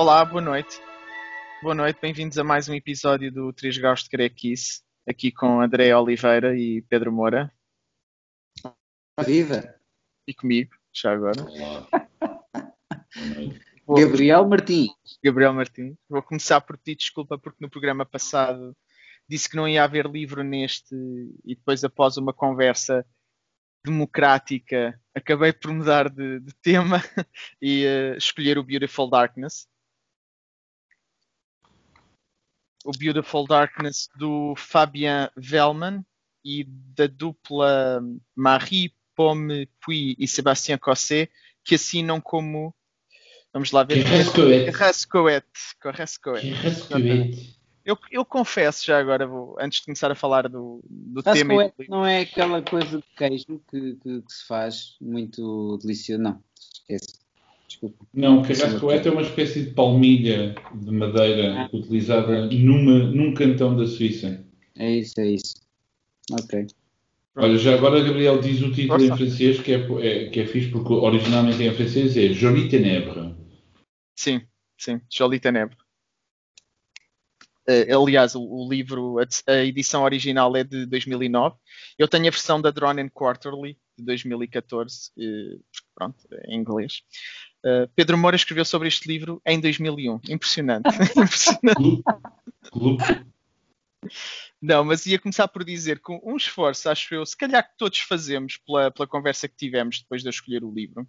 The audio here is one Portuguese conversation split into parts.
Olá, boa noite. Boa noite, bem-vindos a mais um episódio do 3 Graus de Crequice, aqui com André Oliveira e Pedro Moura. Viva! E comigo, já agora. Olá. Vou- Gabriel Martins. Gabriel Martins. Vou começar por pedir desculpa porque no programa passado disse que não ia haver livro neste e depois após uma conversa democrática acabei por mudar de, de tema e eh, escolher o Beautiful Darkness. O Beautiful Darkness do Fabien Vellman e da dupla Marie Pomme Puy e Sébastien Cosset que assinam como vamos lá ver Carrascoete. Rascoet. Rascoet. Carrascoete. Eu, eu confesso já agora, vou, antes de começar a falar do, do tema. Rascoete não é aquela coisa de queijo que, que- que se faz muito delicioso. Não, esquece. Desculpa. Não, carrascoete é uma espécie de palmilha de madeira utilizada numa, num cantão da Suíça. É isso, é isso. Ok. Olha, já agora Gabriel diz o título Força. em francês, que é, é, que é fixe, porque originalmente em francês é Jolie Ténèbres. Sim, sim, Jolie Ténèbres. Eh, aliás, o, o livro, a, a edição original é de 2009. Eu tenho a versão da Drawn and Quarterly de 2014, eh, pronto, em inglês. Eh, Pedro Moura escreveu sobre este livro em 2001. Impressionante. Impressionante. Não, mas ia começar por dizer que um esforço, acho eu, se calhar que todos fazemos pela, pela conversa que tivemos depois de eu escolher o livro.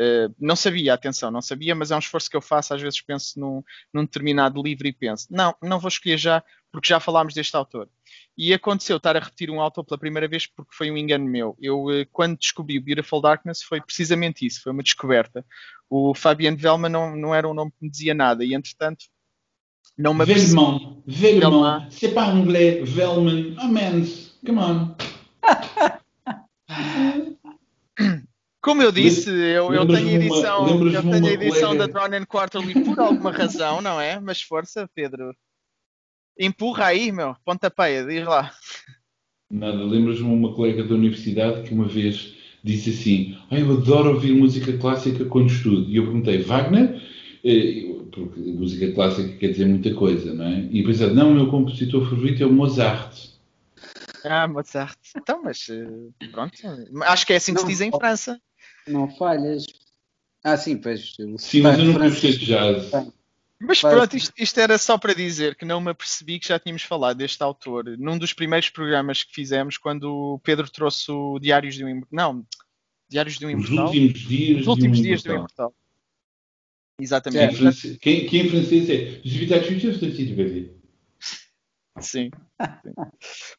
Uh, não sabia, atenção, não sabia, mas é um esforço que eu faço. Às vezes penso num, num determinado livro e penso, não, não vou escolher já, porque já falámos deste autor. E aconteceu estar a repetir um autor pela primeira vez porque foi um engano meu. Eu, uh, quando descobri o Beautiful Darkness, foi precisamente isso, foi uma descoberta. O Fabian Vellman não, não era um nome que me dizia nada, e entretanto, não me Velman. Velman. C'est pas anglais. Velman. Oh. Come on. Como eu disse, eu, eu tenho a uma- edição, lembras-me eu tenho uma edição colega- da Drawn and Quarterly por alguma razão, não é? Mas força, Pedro. Empurra aí, meu. Pontapeia, diz lá. Nada, lembras-me uma colega da universidade que uma vez disse assim: "Ah, Eu adoro ouvir música clássica quando estudo. E eu perguntei: Wagner? Eh, Porque música clássica quer dizer muita coisa, não é? E ela: Não, o meu compositor favorito é o Mozart. Ah, Mozart. Então, mas eh, pronto. Acho que é assim que se Não, diz em. França. Não falhas. Ah, sim, pois. Sim, mas eu não francês- jazz. Mas pronto, isto, isto era só para dizer que não me apercebi que já tínhamos falado deste autor num dos primeiros programas que fizemos quando o Pedro trouxe o Diários de um Imortal. Não, Diários de um Os Imortal. últimos dias, Os últimos de um dias do imortal. Exatamente. Que, que em francês é Je à chucha, je. Sim.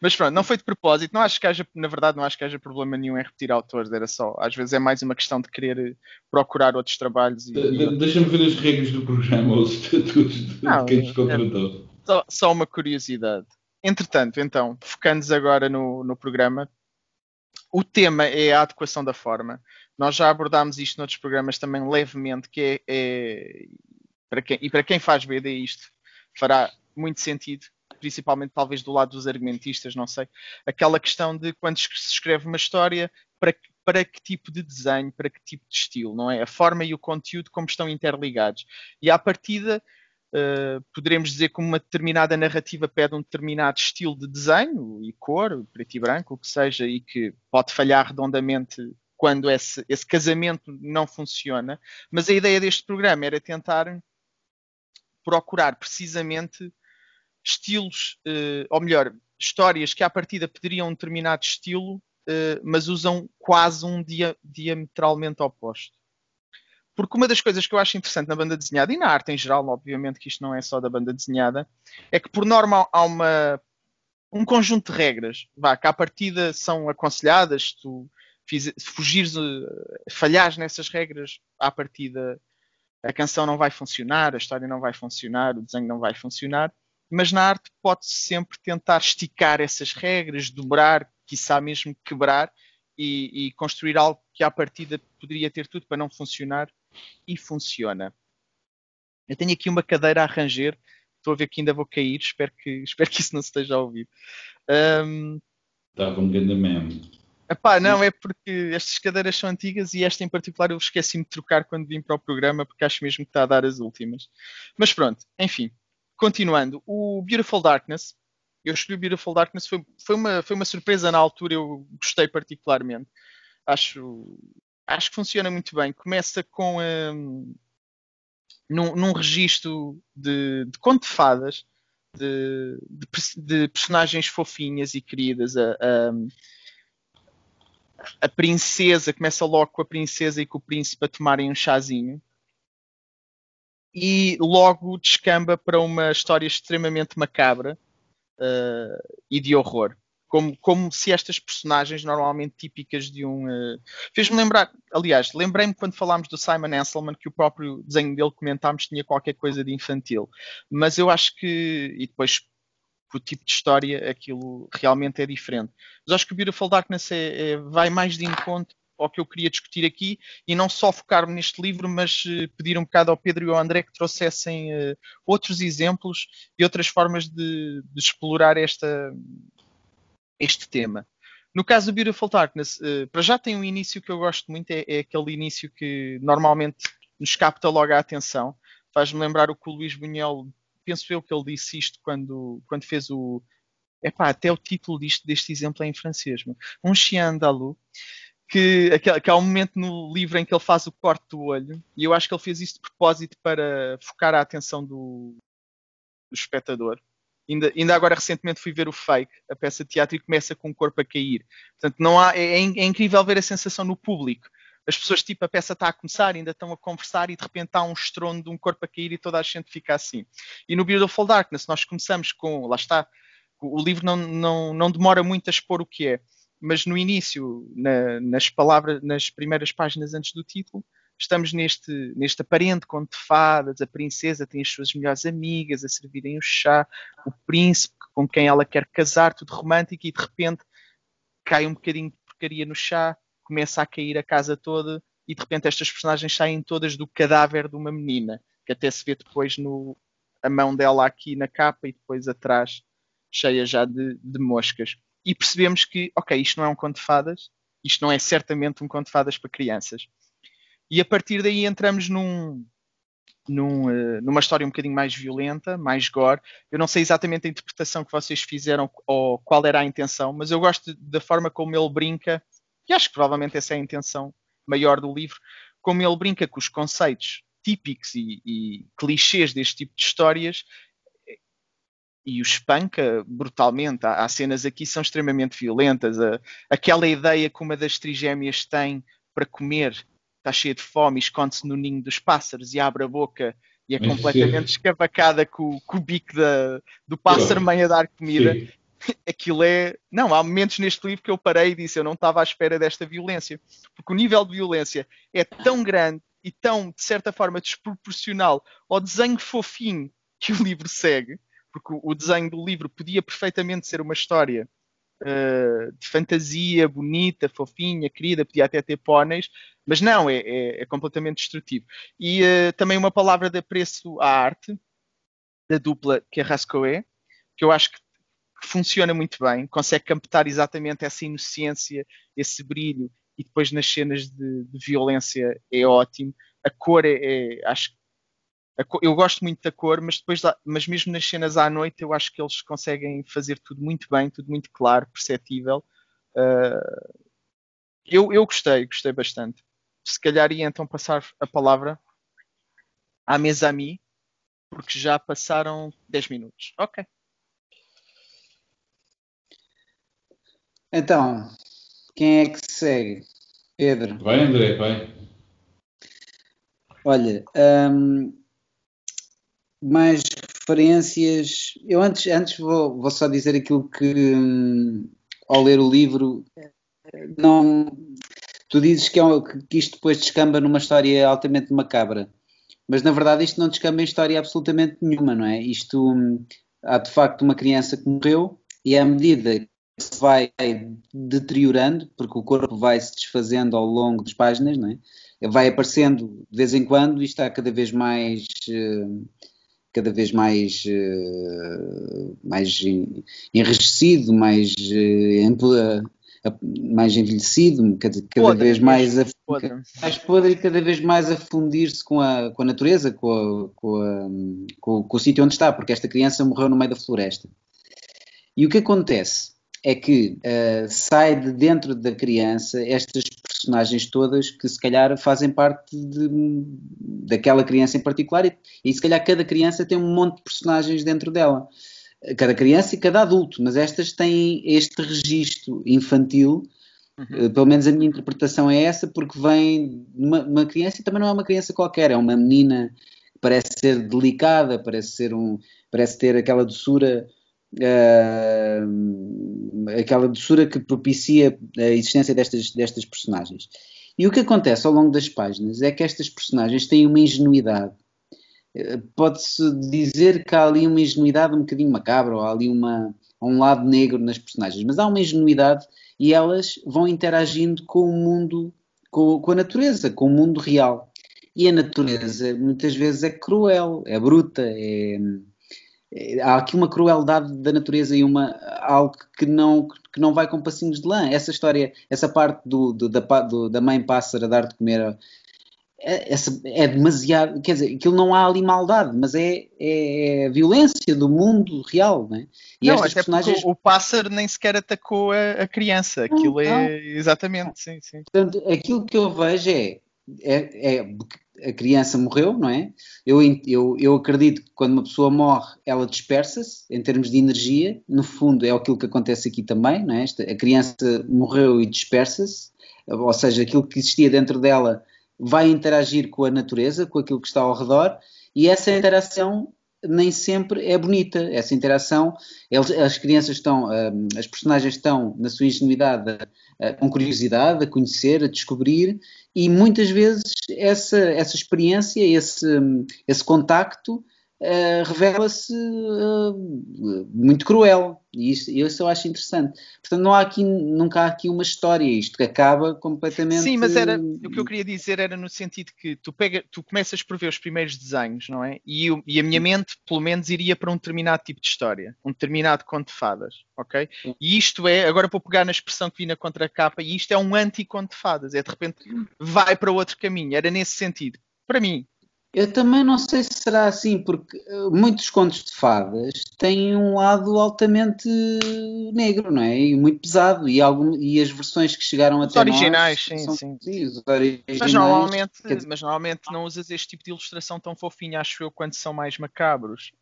Mas pronto, não foi de propósito. Não acho que haja, na verdade, não acho que haja problema nenhum em repetir autores. Era só, às vezes é mais uma questão de querer eh, procurar outros trabalhos e, De- de- Deixa-me ver as regras do programa, os estatutos de, Não, de quem nos é- contratou. só, só uma curiosidade. Entretanto, então, focando-nos agora no, no programa, o tema é a adequação da forma. Nós já abordámos isto noutros programas também levemente, que é, é- para quem, e para quem faz BD isto fará muito sentido, principalmente talvez do lado dos argumentistas, não sei, aquela questão de quando se escreve uma história, para, que- para que tipo de desenho, para que tipo de estilo, não é? A forma e o conteúdo como estão interligados. E à partida, Uh, poderemos dizer que uma determinada narrativa pede um determinado estilo de desenho e cor, preto e branco, o que seja, e que pode falhar redondamente quando esse, esse casamento não funciona. Mas a ideia deste programa era tentar procurar precisamente estilos, uh, ou melhor, histórias que à partida pediriam um determinado estilo, uh, mas usam quase um dia, diametralmente oposto. Porque uma das coisas que eu acho interessante na banda desenhada e na arte em geral, obviamente que isto não é só da banda desenhada, é que por norma há uma, um conjunto de regras vá, que à partida são aconselhadas. Se tu fugires, uh, falhares nessas regras, à partida a canção não vai funcionar, a história não vai funcionar, o desenho não vai funcionar. Mas na arte pode-se sempre tentar esticar essas regras, dobrar, quiçá mesmo quebrar e, e construir algo que à partida poderia ter tudo para não funcionar e funciona. Eu tenho aqui uma cadeira a arranjar, estou a ver que ainda vou cair, espero que, espero que isso não se esteja a ouvir. Um, Estava um grande meme. Epá, não, é porque estas cadeiras são antigas e esta em particular eu esqueci-me de trocar quando vim para o programa porque acho mesmo que está a dar as últimas. Mas pronto, enfim, continuando. O Beautiful Darkness, eu escolhi o Beautiful Darkness, foi, foi, uma, foi uma surpresa na altura, eu gostei particularmente. Acho, acho que funciona muito bem. Começa com um, num, num registro de, de conto de fadas, de, de, de, personagens fofinhas e queridas. A, a, a princesa começa logo com a princesa e com o príncipe a tomarem um chazinho e logo descamba para uma história extremamente macabra uh, e de horror. Como, como se estas personagens, normalmente típicas de um. Uh, Fez-me lembrar, aliás, lembrei-me quando falámos do Simon Anselman que o próprio desenho dele comentámos tinha qualquer coisa de infantil. Mas eu acho que. E depois o tipo de história, aquilo realmente é diferente. Mas acho que o Beautiful Darkness é, é, vai mais de encontro ao que eu queria discutir aqui e não só focar-me neste livro, mas uh, pedir um bocado ao Pedro e ao André que trouxessem uh, outros exemplos e outras formas de, de explorar esta, este tema. No caso do Beautiful Darkness, uh, para já tem um início que eu gosto muito, é, é aquele início que normalmente nos capta logo a atenção. Faz-me lembrar o que o Luís Bunhel penso eu que ele disse isto quando, quando fez o. Epá, até o título disto, deste exemplo é em francês. Um chien andalou, que, que há um momento no livro em que ele faz o corte do olho, e eu acho que ele fez isso de propósito para focar a atenção do, do espectador. Ainda, ainda, agora recentemente fui ver o Fake, a peça de teatro, e começa com o corpo a cair. Portanto, não há, é, é, é incrível ver a sensação no público as pessoas, tipo, a peça está a começar, ainda estão a conversar e de repente há um estrondo de um corpo a cair e toda a gente fica assim. E no Beautiful Darkness nós começamos com, lá está, o livro não, não, não demora muito a expor o que é, mas no início, na, nas palavras, nas primeiras páginas antes do título, estamos neste, neste aparente conto de fadas, a princesa tem as suas melhores amigas a servirem o chá, o príncipe com quem ela quer casar, tudo romântico, e de repente cai um bocadinho de porcaria no chá, começa a cair a casa toda e de repente estas personagens saem todas do cadáver de uma menina, que até se vê depois no, a mão dela aqui na capa e depois atrás cheia já de, de moscas. E percebemos que, ok, isto não é um conto de fadas, isto não é certamente um conto de fadas para crianças. E a partir daí entramos num, num, uh, numa história um bocadinho mais violenta, mais gore. Eu não sei exatamente a interpretação que vocês fizeram ou qual era a intenção, mas eu gosto da forma como ele brinca e acho que provavelmente essa é a intenção maior do livro, como ele brinca com os conceitos típicos e, e clichês deste tipo de histórias e o espanca brutalmente. Há, há, cenas aqui que são extremamente violentas. A, aquela ideia que uma das trigêmeas tem para comer, está cheia de fome, esconde-se no ninho dos pássaros e abre a boca e é completamente escavacada com, com, o bico da, do pássaro mãe a dar comida. Sim. aquilo é. Não, há momentos neste livro que eu parei e disse: eu não estava à espera desta violência. Porque o nível de violência é tão grande e tão, de certa forma, desproporcional ao desenho fofinho que o livro segue. Porque o desenho do livro podia perfeitamente ser uma história uh, de fantasia, bonita, fofinha, querida, podia até ter póneis, mas não, é, é, é completamente destrutivo. E uh, também uma palavra de apreço à arte, da dupla que é Rascoé, que eu acho que funciona muito bem, consegue captar exatamente essa inocência, esse brilho, e depois nas cenas de, de violência é ótimo. A cor é, é acho cor, eu gosto muito da cor, mas depois, mas mesmo nas cenas à noite, eu acho que eles conseguem fazer tudo muito bem, tudo muito claro, perceptível. Uh, eu, eu gostei, gostei bastante. Se calhar ia então passar a palavra à mesa a mim, porque já passaram 10 minutos. Ok. Então, quem é que segue? Pedro. Vai, André, vai. Olha, hum, mais referências. Eu antes, antes vou, vou só dizer aquilo que, hum, ao ler o livro, não. Tu dizes que, é, que isto depois descamba numa história altamente macabra, mas na verdade isto não descamba em história absolutamente nenhuma, não é? Isto hum, há de facto uma criança que morreu e à medida se vai deteriorando, porque o corpo vai se desfazendo ao longo das páginas, não é? vai aparecendo de vez em quando e está cada vez mais eh, cada vez mais eh, mais enrijecido, mais eh, mais envelhecido, cada, cada podre, vez mais, a, podre. mais podre e cada vez mais a fundir-se com a, com a natureza, com, a, com, a, com, com o sítio onde está, porque esta criança morreu no meio da floresta. E o que acontece é que uh, sai de dentro da criança estas personagens todas que se calhar fazem parte de, daquela criança em particular e, e se calhar cada criança tem um monte de personagens dentro dela. Cada criança e cada adulto, mas estas têm este registro infantil Uhum. Uh, pelo menos a minha interpretação é essa, porque vem uma, uma, criança e também não é uma criança qualquer, é uma menina que parece ser delicada, parece ser um, parece ter aquela doçura uh, aquela doçura que propicia a existência destas, destas personagens. E o que acontece ao longo das páginas é que estas personagens têm uma ingenuidade. Uh, Pode-se dizer que há ali uma ingenuidade um bocadinho macabra, ou há ali uma, um lado negro nas personagens, mas há uma ingenuidade e elas vão interagindo com o mundo, com, com a natureza, com o mundo real. E a natureza muitas vezes é cruel, é bruta, é, há aqui uma crueldade da natureza e uma, algo que não, que não vai com passinhos de lã. Essa história, essa parte do, do, da, do, da mãe pássara dar de comer é, é demasiado, quer dizer, aquilo não há ali maldade, mas é, é violência do mundo real, não é? E não, estas personagens... o pássaro nem sequer atacou a, a criança, aquilo não, é não. exatamente, sim, sim. Portanto, aquilo que eu vejo é, é, é a criança morreu, não é? Eu, eu, eu acredito que quando uma pessoa morre, ela dispersa-se em termos de energia. No fundo, é aquilo que acontece aqui também, não é? a criança morreu e dispersa-se, ou seja, aquilo que existia dentro dela vai interagir com a natureza, com aquilo que está ao redor, e essa interação nem sempre é bonita. Essa interação, eles, as crianças estão, um, as personagens estão na sua ingenuidade com curiosidade, a conhecer, a descobrir, e muitas vezes essa, essa experiência, esse, esse contacto uh, revela-se uh, muito cruel. E isso, isso eu acho interessante. Portanto, não há aqui, nunca há aqui uma história, isto que acaba completamente. Sim, mas era o que eu queria dizer era no sentido que tu, pega, tu começas por ver os primeiros desenhos, não é? E, eu, e a minha mente, pelo menos, iria para um determinado tipo de história, um determinado conto de fadas, ok? E isto é, agora vou pegar na expressão que vi na contracapa, e isto é um anti-conto de fadas, é de repente vai para outro caminho, era nesse sentido. Para mim, eu também não sei se será assim, porque eh, muitos contos de fadas têm um lado altamente negro, não é? E muito pesado. E, algum, e as versões que chegaram os até originais, nós, sim, são, sim. sim os originais, mas normalmente, dizer... mas normalmente não usas este tipo de ilustração tão fofinha, acho eu, quando são mais macabros.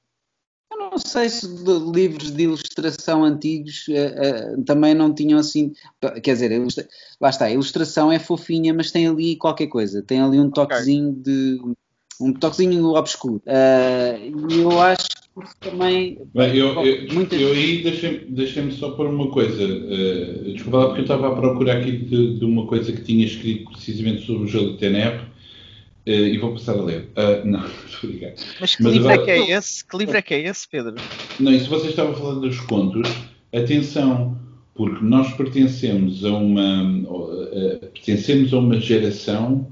Eu não sei se livros de ilustração antigos uh, uh, também não tinham assim. Quer dizer, ilustra... lá está, a ilustração é fofinha, mas tem ali qualquer coisa, tem ali um toquezinho okay. de um toquezinho obscuro. Uh, e eu acho que isso também. Bem, eu, eu, muitas... eu aí deixei-me deixei só pôr uma coisa. Uh, desculpa lá, porque eu estava a procurar aqui de, de, uma coisa que tinha escrito precisamente sobre o jogo de Teneb. Uh, e vou passar a ler. Uh, não, estou ligado. Mas que Mas livro agora... é que é esse? Que livro é que é esse, Pedro? Não, e se vocês estavam falando dos contos, atenção, porque nós pertencemos a uma, uh, pertencemos a uma geração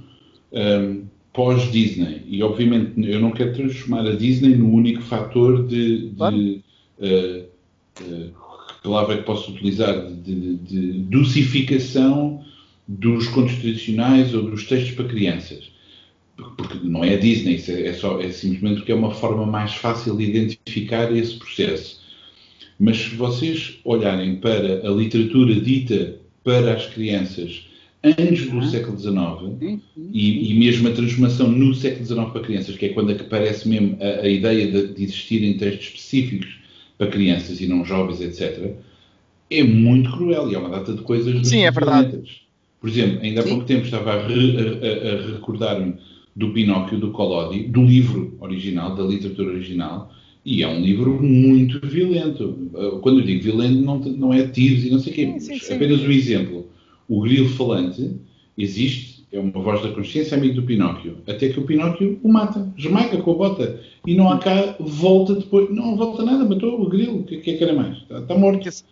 um, pós-Disney. E, obviamente, eu não quero transformar a Disney no único fator de. de claro. uh, uh, que palavra é que posso utilizar? De, de, de dosificação dos contos tradicionais ou dos textos para crianças. Porque não é a Disney, é, é, só, é simplesmente porque é uma forma mais fácil de identificar esse processo. Mas se vocês olharem para a literatura dita para as crianças antes do século XIX e, e, mesmo a transformação no século XIX para crianças, que é quando aparece mesmo a, a ideia de, de existirem textos específicos para crianças e não jovens, etc., é muito cruel e há uma data de coisas Sim, é verdade. Por exemplo, ainda há pouco tempo estava a, re, a, a recordar-me do Pinóquio do Collodi, do livro original, da literatura original, e é um livro muito violento. Quando eu digo violento, não, não é tiros e não sei o quê, sim, sim, apenas um exemplo o grilo falante existe, é uma voz da consciência amigo do Pinóquio, até que o Pinóquio o mata, esmaga com a bota. E não há cá volta depois, não volta nada, matou o grilo, o que, que é que era mais? Está, está morto. Isso,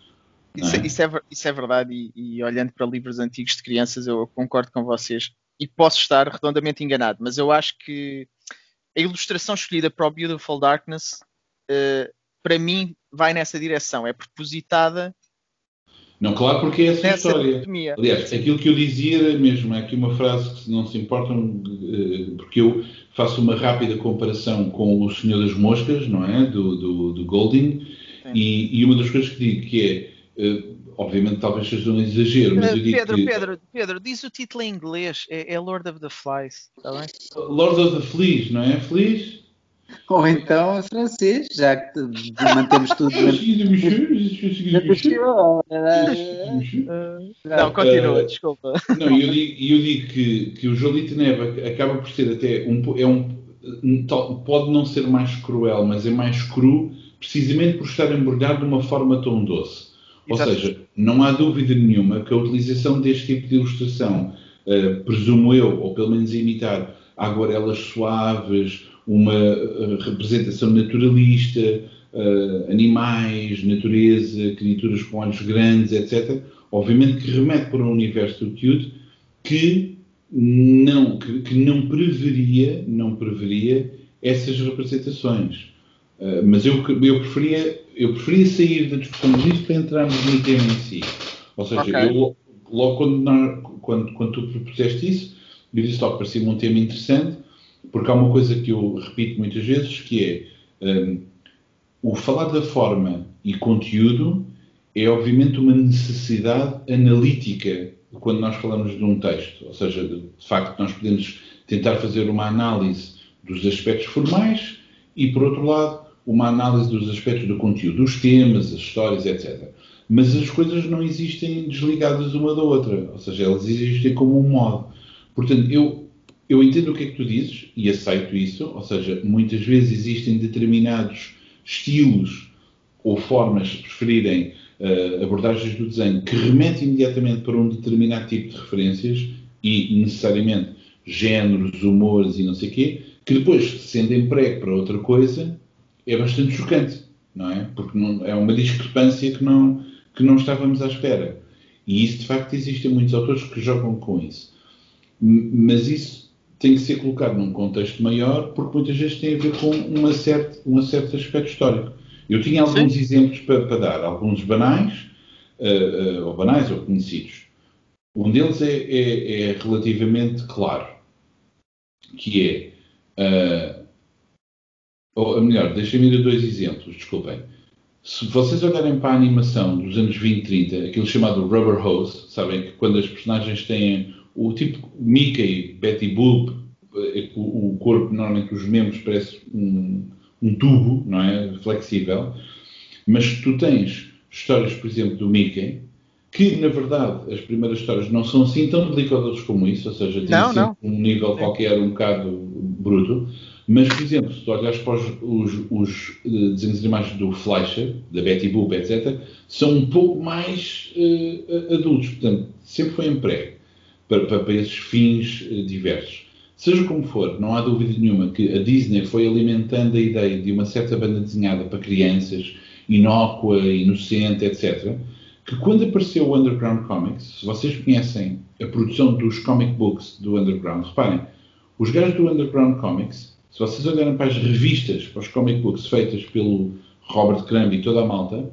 isso, é? Isso, é, isso, é, verdade, e, e, olhando para livros antigos de crianças, eu concordo com vocês e posso estar redondamente enganado, mas eu acho que a ilustração escolhida para o Beautiful Darkness, uh, para mim, vai nessa direção, é propositada Não, claro, porque é essa a história. Dicotomia. Aliás, aquilo que eu dizia era mesmo, é aqui uma frase que não se importam, eh, porque eu faço uma rápida comparação com o Senhor das Moscas, não é? Do, do, do Golding, e, e, uma das coisas que digo que é, eh, obviamente talvez seja um exagero, mas eu digo Pedro, que... Pedro, Pedro, diz o título em inglês, é, é Lord of the Flies, está bem? Lord of the Fleas, não é? Fleas? Ou então é francês, já que mantemos tudo. não, continua, uh, desculpa. Não, eu digo, eu digo que, que o Jolite Neve acaba por ser até um, é um, pode não ser mais cruel, mas é mais cru precisamente por estar embrulhado de uma forma tão doce. Ou Exato. seja, não há dúvida nenhuma que a utilização deste tipo de ilustração, uh, presumo eu, ou pelo menos imitar aguarelas suaves, uma uh, representação naturalista, uh, animais, natureza, criaturas com olhos grandes, etc. Obviamente que remete para um universo do Cute que não, que, que, não preveria, não preveria essas representações. Uh, mas eu, eu, preferia, eu preferia sair da discussão disso para entrarmos no tema em si. Ou seja, okay. eu, logo quando, quando, quando tu propuseste isso, eu disse logo, parecia-me um tema interessante, porque há uma coisa que eu repito muitas vezes, que é um, o falar da forma e conteúdo é obviamente uma necessidade analítica quando nós falamos de um texto. Ou seja, de, de facto, nós podemos tentar fazer uma análise dos aspectos formais e, por outro lado, uma análise dos aspectos do conteúdo, dos temas, as histórias, etc. Mas as coisas não existem desligadas uma da outra, ou seja, elas existem como um modo. Portanto, eu eu entendo o que é que tu dizes e aceito isso, ou seja, muitas vezes existem determinados estilos ou formas, se preferirem, uh, abordagens do desenho que remetem imediatamente para um determinado tipo de referências e necessariamente géneros, humores e não sei quê, que depois, sendo emprego para outra coisa, é bastante chocante, não é? Porque não, é uma discrepância que não, que não estávamos à espera. E isso, de facto, existem muitos autores que jogam com isso. Mas isso tem que ser colocado num contexto maior, porque muitas vezes tem a ver com uma certa, um certo aspecto histórico. Eu tinha alguns Sim. exemplos para, para, dar, alguns banais, uh, uh, ou banais ou conhecidos. Um deles é, é, é relativamente claro, que é, uh, ou melhor, deixem-me dar dois exemplos, desculpem. Se vocês olharem para a animação dos anos 20 e 30, aquilo chamado Rubber Hose, sabem que quando as personagens têm o tipo Mickey, Betty Boop, eh, o, o corpo, normalmente os membros parece um, um, tubo, não é? Flexível. Mas tu tens histórias, por exemplo, do Mickey, que na verdade as primeiras histórias não são assim tão delicadas como isso, ou seja, têm um nível qualquer um bocado bruto. Mas, por exemplo, se tu olhas para os, os, os uh, desenhos de imagens do Fleischer, da Betty Boop, etc., são um pouco mais uh, adultos. Portanto, sempre foi emprego para, para, para esses fins eh, diversos. Seja como for, não há dúvida nenhuma que a Disney foi alimentando a ideia de uma certa banda desenhada para crianças, inócua, inocente, etc. Que quando apareceu o Underground Comics, se vocês conhecem a produção dos comic books do Underground, reparem, os gajos do Underground Comics, se vocês olharem para as revistas, para os comic books feitas pelo Robert Crumb e toda a malta,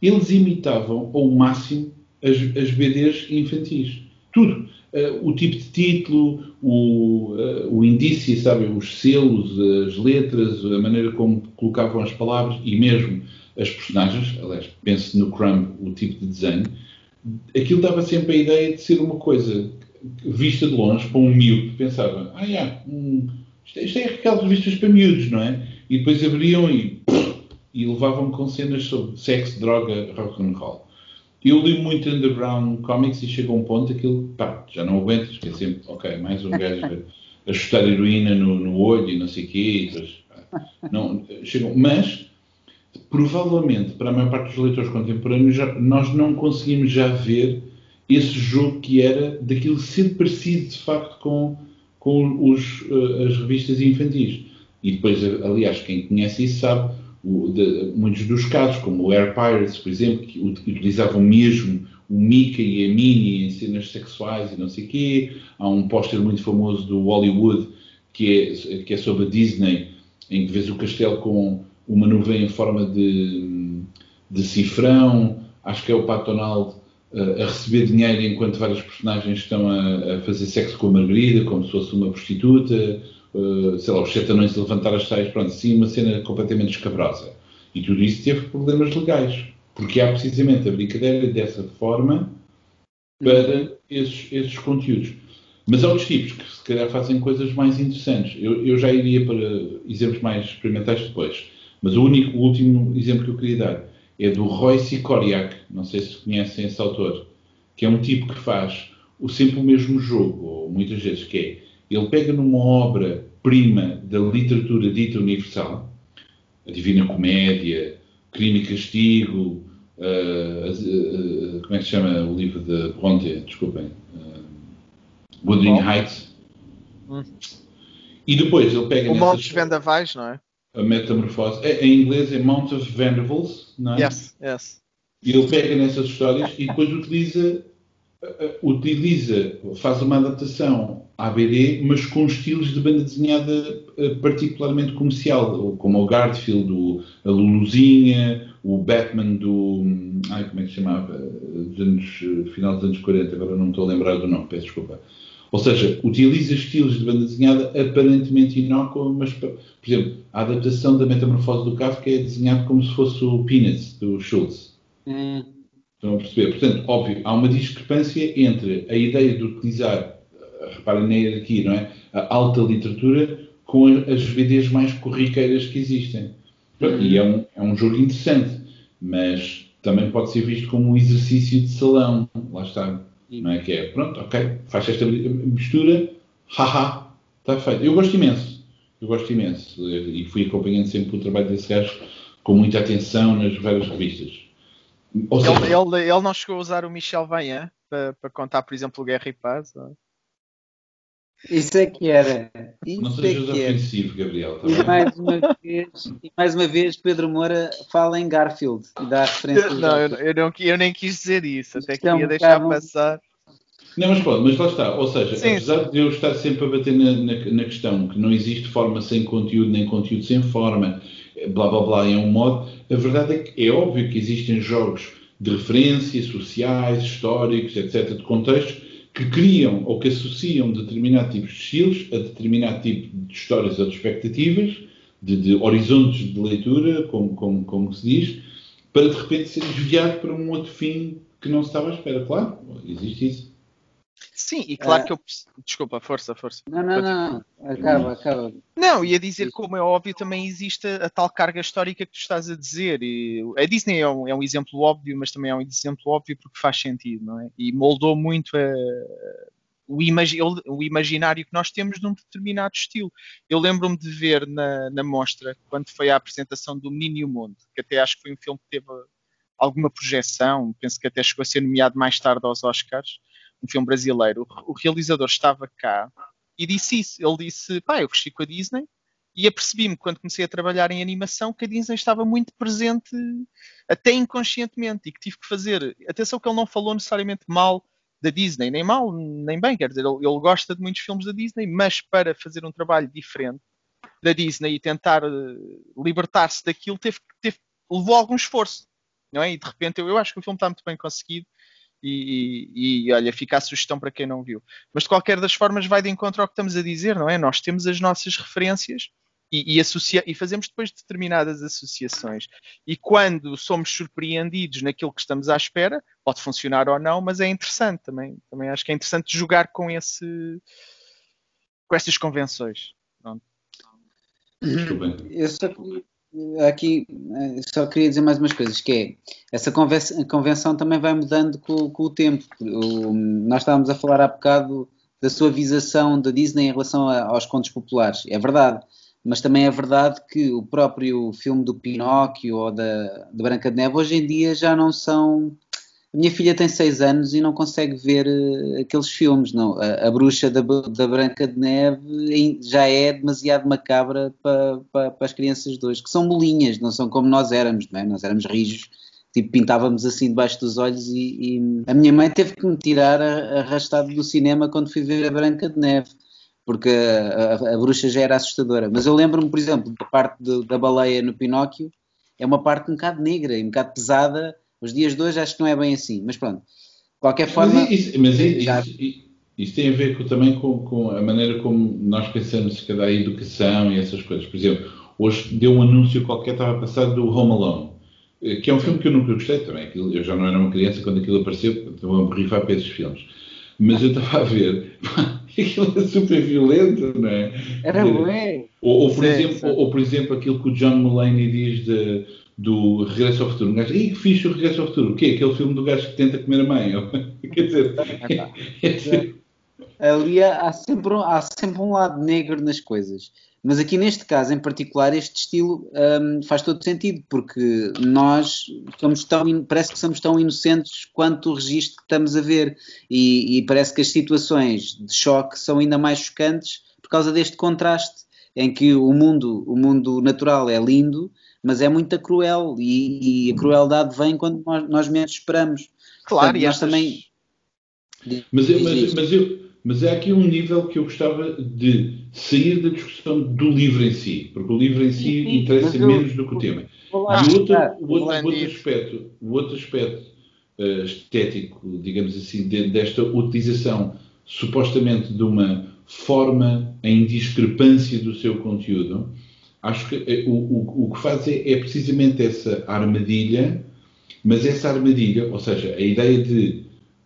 eles imitavam ao máximo as, as BDs infantis. Tudo. Uh, o tipo de título, o, uh, o indício, sabe, os selos, as letras, a maneira como colocavam as palavras e mesmo as personagens, aliás, pense no Crumb, o tipo de desenho, aquilo dava sempre a ideia de ser uma coisa vista de longe para um miúdo, pensava, ah, yeah, um, isto, é, isto é aquelas revistas para miúdos, não é? E depois abriam e, e levavam com cenas sobre sexo, droga, rock and roll. Eu li muito underground comics e chega a um ponto aquilo, pá, já não aguentas, que é sempre, ok, mais um gajo a, a chutar heroína no, no olho e não sei o quê. Não, chegam, mas, provavelmente, para a maior parte dos leitores contemporâneos, já, nós não conseguimos já ver esse jogo que era daquilo ser parecido, de facto, com, com os, uh, as revistas infantis. E depois, aliás, quem conhece isso sabe de, muitos dos casos, como o Air Pirates, por exemplo, que utilizavam mesmo o Mickey e a Minnie em cenas sexuais e não sei o quê. Há um póster muito famoso do Hollywood que é, que é sobre a Disney, em que vês o castelo com uma nuvem em forma de, de cifrão. Acho que é o Pat Donald a receber dinheiro enquanto vários personagens estão a, a, fazer sexo com a Margarida, como se fosse uma prostituta, uh, sei lá, os sete anões a levantar as saias, pronto, sim, uma cena completamente escabrosa. E tudo isso teve problemas legais, porque há precisamente a brincadeira dessa forma para esses, esses conteúdos. Mas há outros tipos que se calhar fazem coisas mais interessantes. Eu, eu já iria para exemplos mais experimentais depois. Mas o único, o último exemplo que eu queria dar é do Roy Sikoriak, não sei se conhecem esse autor, que é um tipo que faz o sempre o mesmo jogo, ou muitas vezes que é, ele pega numa obra-prima da literatura dita universal, a Divina Comédia, Crime e Castigo, uh, uh, uh, como é que se chama o livro de Bronte, desculpem, uh, Wuthering Heights, hum. e depois ele pega... O Montes Vendavais, não é? a metamorfose. É, em inglês é Mount of Vanderbilt, não é? Yes, yes. E ele pega nessas histórias e depois utiliza, utiliza, faz uma adaptação à BD, mas com estilos de banda desenhada eh, particularmente comercial, como o Garfield, o, a Luluzinha, o Batman do. Ai, como é que se chamava? Dos anos, eh, final dos anos 40, agora não me estou a lembrar do nome, peço desculpa. Ou seja, utiliza estilos de banda desenhada aparentemente inócua, mas, por exemplo, a adaptação da Metamorfose do Kafka é desenhado como se fosse o Peanuts, do Schultz. Hum. Estão a perceber? Portanto, óbvio, há uma discrepância entre a ideia de utilizar, reparem na hierarquia, não é? A alta literatura com as VDs mais corriqueiras que existem. Uhum. E é um, é um jogo interessante, mas também pode ser visto como um exercício de salão. Lá está não é? Que é, pronto, ok, faz esta mistura, haha, está feito. Eu gosto imenso, eu gosto imenso. E fui acompanhando sempre o trabalho desse gajo com muita atenção nas várias revistas. Seja, ele, ele, ele, não chegou a usar o Michel Vaillant para, para contar, por exemplo, o Guerra e Paz? Ou... Isso é que era. Isso não sejas é ofensivo, Gabriel. Tá e, mais uma vez, e mais uma vez, Pedro Moura fala em Garfield e dá referência. Não, eu, eu, não, eu nem quis dizer isso, até queria um deixar passar. Não, mas pronto, mas lá está. Ou seja, sim, apesar sim. de eu estar sempre a bater na, na, na, questão que não existe forma sem conteúdo, nem conteúdo sem forma, blá blá blá, é um modo, a verdade é que é óbvio que existem jogos de referência, sociais, históricos, etc., de contextos, que criam ou que associam determinado tipo de estilos a determinado tipo de histórias ou de expectativas, de, de horizontes de leitura, como, como, como se diz, para de repente ser desviado para um outro fim que não se estava à espera. Claro, existe isso. Sim, e claro é. que eu. Desculpa, força, força. Não, não, não, acaba, acaba. Não, ia dizer, como é óbvio, também existe a tal carga histórica que tu estás a dizer. E a Disney é um, é um exemplo óbvio, mas também é um exemplo óbvio porque faz sentido, não é? E moldou muito a, o, imagi o, imaginário que nós temos de um determinado estilo. Eu lembro-me de ver na, na mostra, quando foi a apresentação do Menino e o Mundo, que até acho que foi um filme que teve alguma projeção, penso que até chegou a ser nomeado mais tarde aos Oscars um filme brasileiro, o realizador estava cá e disse isso. Ele disse: pá, eu cresci com a Disney e apercebi-me quando comecei a trabalhar em animação que a Disney estava muito presente, até inconscientemente, e que tive que fazer. Atenção que ele não falou necessariamente mal da Disney, nem mal, nem bem, quer dizer, ele, ele gosta de muitos filmes da Disney, mas para fazer um trabalho diferente da Disney e tentar uh, libertar-se daquilo, teve, teve, levou algum esforço, não é? E de repente eu, eu acho que o filme está muito bem conseguido e, e, e, olha, fica a sugestão para quem não viu. Mas de qualquer das formas vai de encontro ao que estamos a dizer, não é? Nós temos as nossas referências e, e, associa e fazemos depois determinadas associações. E quando somos surpreendidos naquilo que estamos à espera, pode funcionar ou não, mas é interessante também. Também acho que é interessante jogar com esse com essas convenções. Pronto. Eu só aqui eh, só queria dizer mais umas coisas, que é essa convenção também vai mudando com, com o tempo. O, nós estávamos a falar há bocado da suavização da Disney em relação a, aos contos populares. É verdade, mas também é verdade que o próprio filme do Pinóquio ou da, da Branca de Neve hoje em dia já não são minha filha tem 6 anos e não consegue ver uh, aqueles filmes, não. A, a bruxa da, da, Branca de Neve já é demasiado macabra para pa, pa as crianças de hoje, que são bolinhas, não são como nós éramos, não é? Nós éramos rijos, tipo, pintávamos assim debaixo dos olhos e, e... a minha mãe teve que me tirar arrastado do cinema quando fui ver a Branca de Neve porque a, a, a, bruxa já era assustadora. Mas eu lembro-me, por exemplo, da parte de, da baleia no Pinóquio, é uma parte um bocado negra e um bocado pesada, os dias de hoje acho que não é bem assim, mas pronto. De qualquer forma. Mas, isso, mas isso, já... isso, isso, tem a ver com, também com, com, a maneira como nós pensamos que a educação e essas coisas. Por exemplo, hoje deu um anúncio qualquer, estava a passar do Home Alone, eh, que é um filme que eu nunca gostei também. eu já não era uma criança quando aquilo apareceu, estou a borrifar para esses filmes. Mas eu estava a ver, aquilo é super violento, não é? Era bem. Ou, ou, por sim, exemplo, sim. Ou, por exemplo, aquilo que o John Mulaney diz de, do Regresso ao Futuro. Um gajo, Ih, que fixe o Regresso ao Futuro. O quê? Aquele filme do gajo que tenta comer a mãe. Quer dizer, é, ali há sempre, há sempre um lado negro nas coisas. Mas aqui neste caso em particular, este estilo um, faz todo sentido, porque nós somos tão, parece que somos tão inocentes quanto o registro que estamos a ver. E, e parece que as situações de choque são ainda mais chocantes por causa deste contraste, em que o mundo, o mundo natural é lindo, mas é muito cruel, e, e a crueldade vem quando nós, nós menos esperamos. Claro, Portanto, e nós também. Mas, eu, mas, mas eu mas é aqui um nível que eu gostava de sair da discussão do livro em si, porque o livro em si sim, interessa eu, menos do que o tema. E o outro, o outro, o outro aspecto, o outro aspecto uh, estético, digamos assim, de, desta utilização supostamente de uma forma em discrepância do seu conteúdo, acho que eh, o, o, o que faz é, é precisamente essa armadilha, mas essa armadilha, ou seja, a ideia de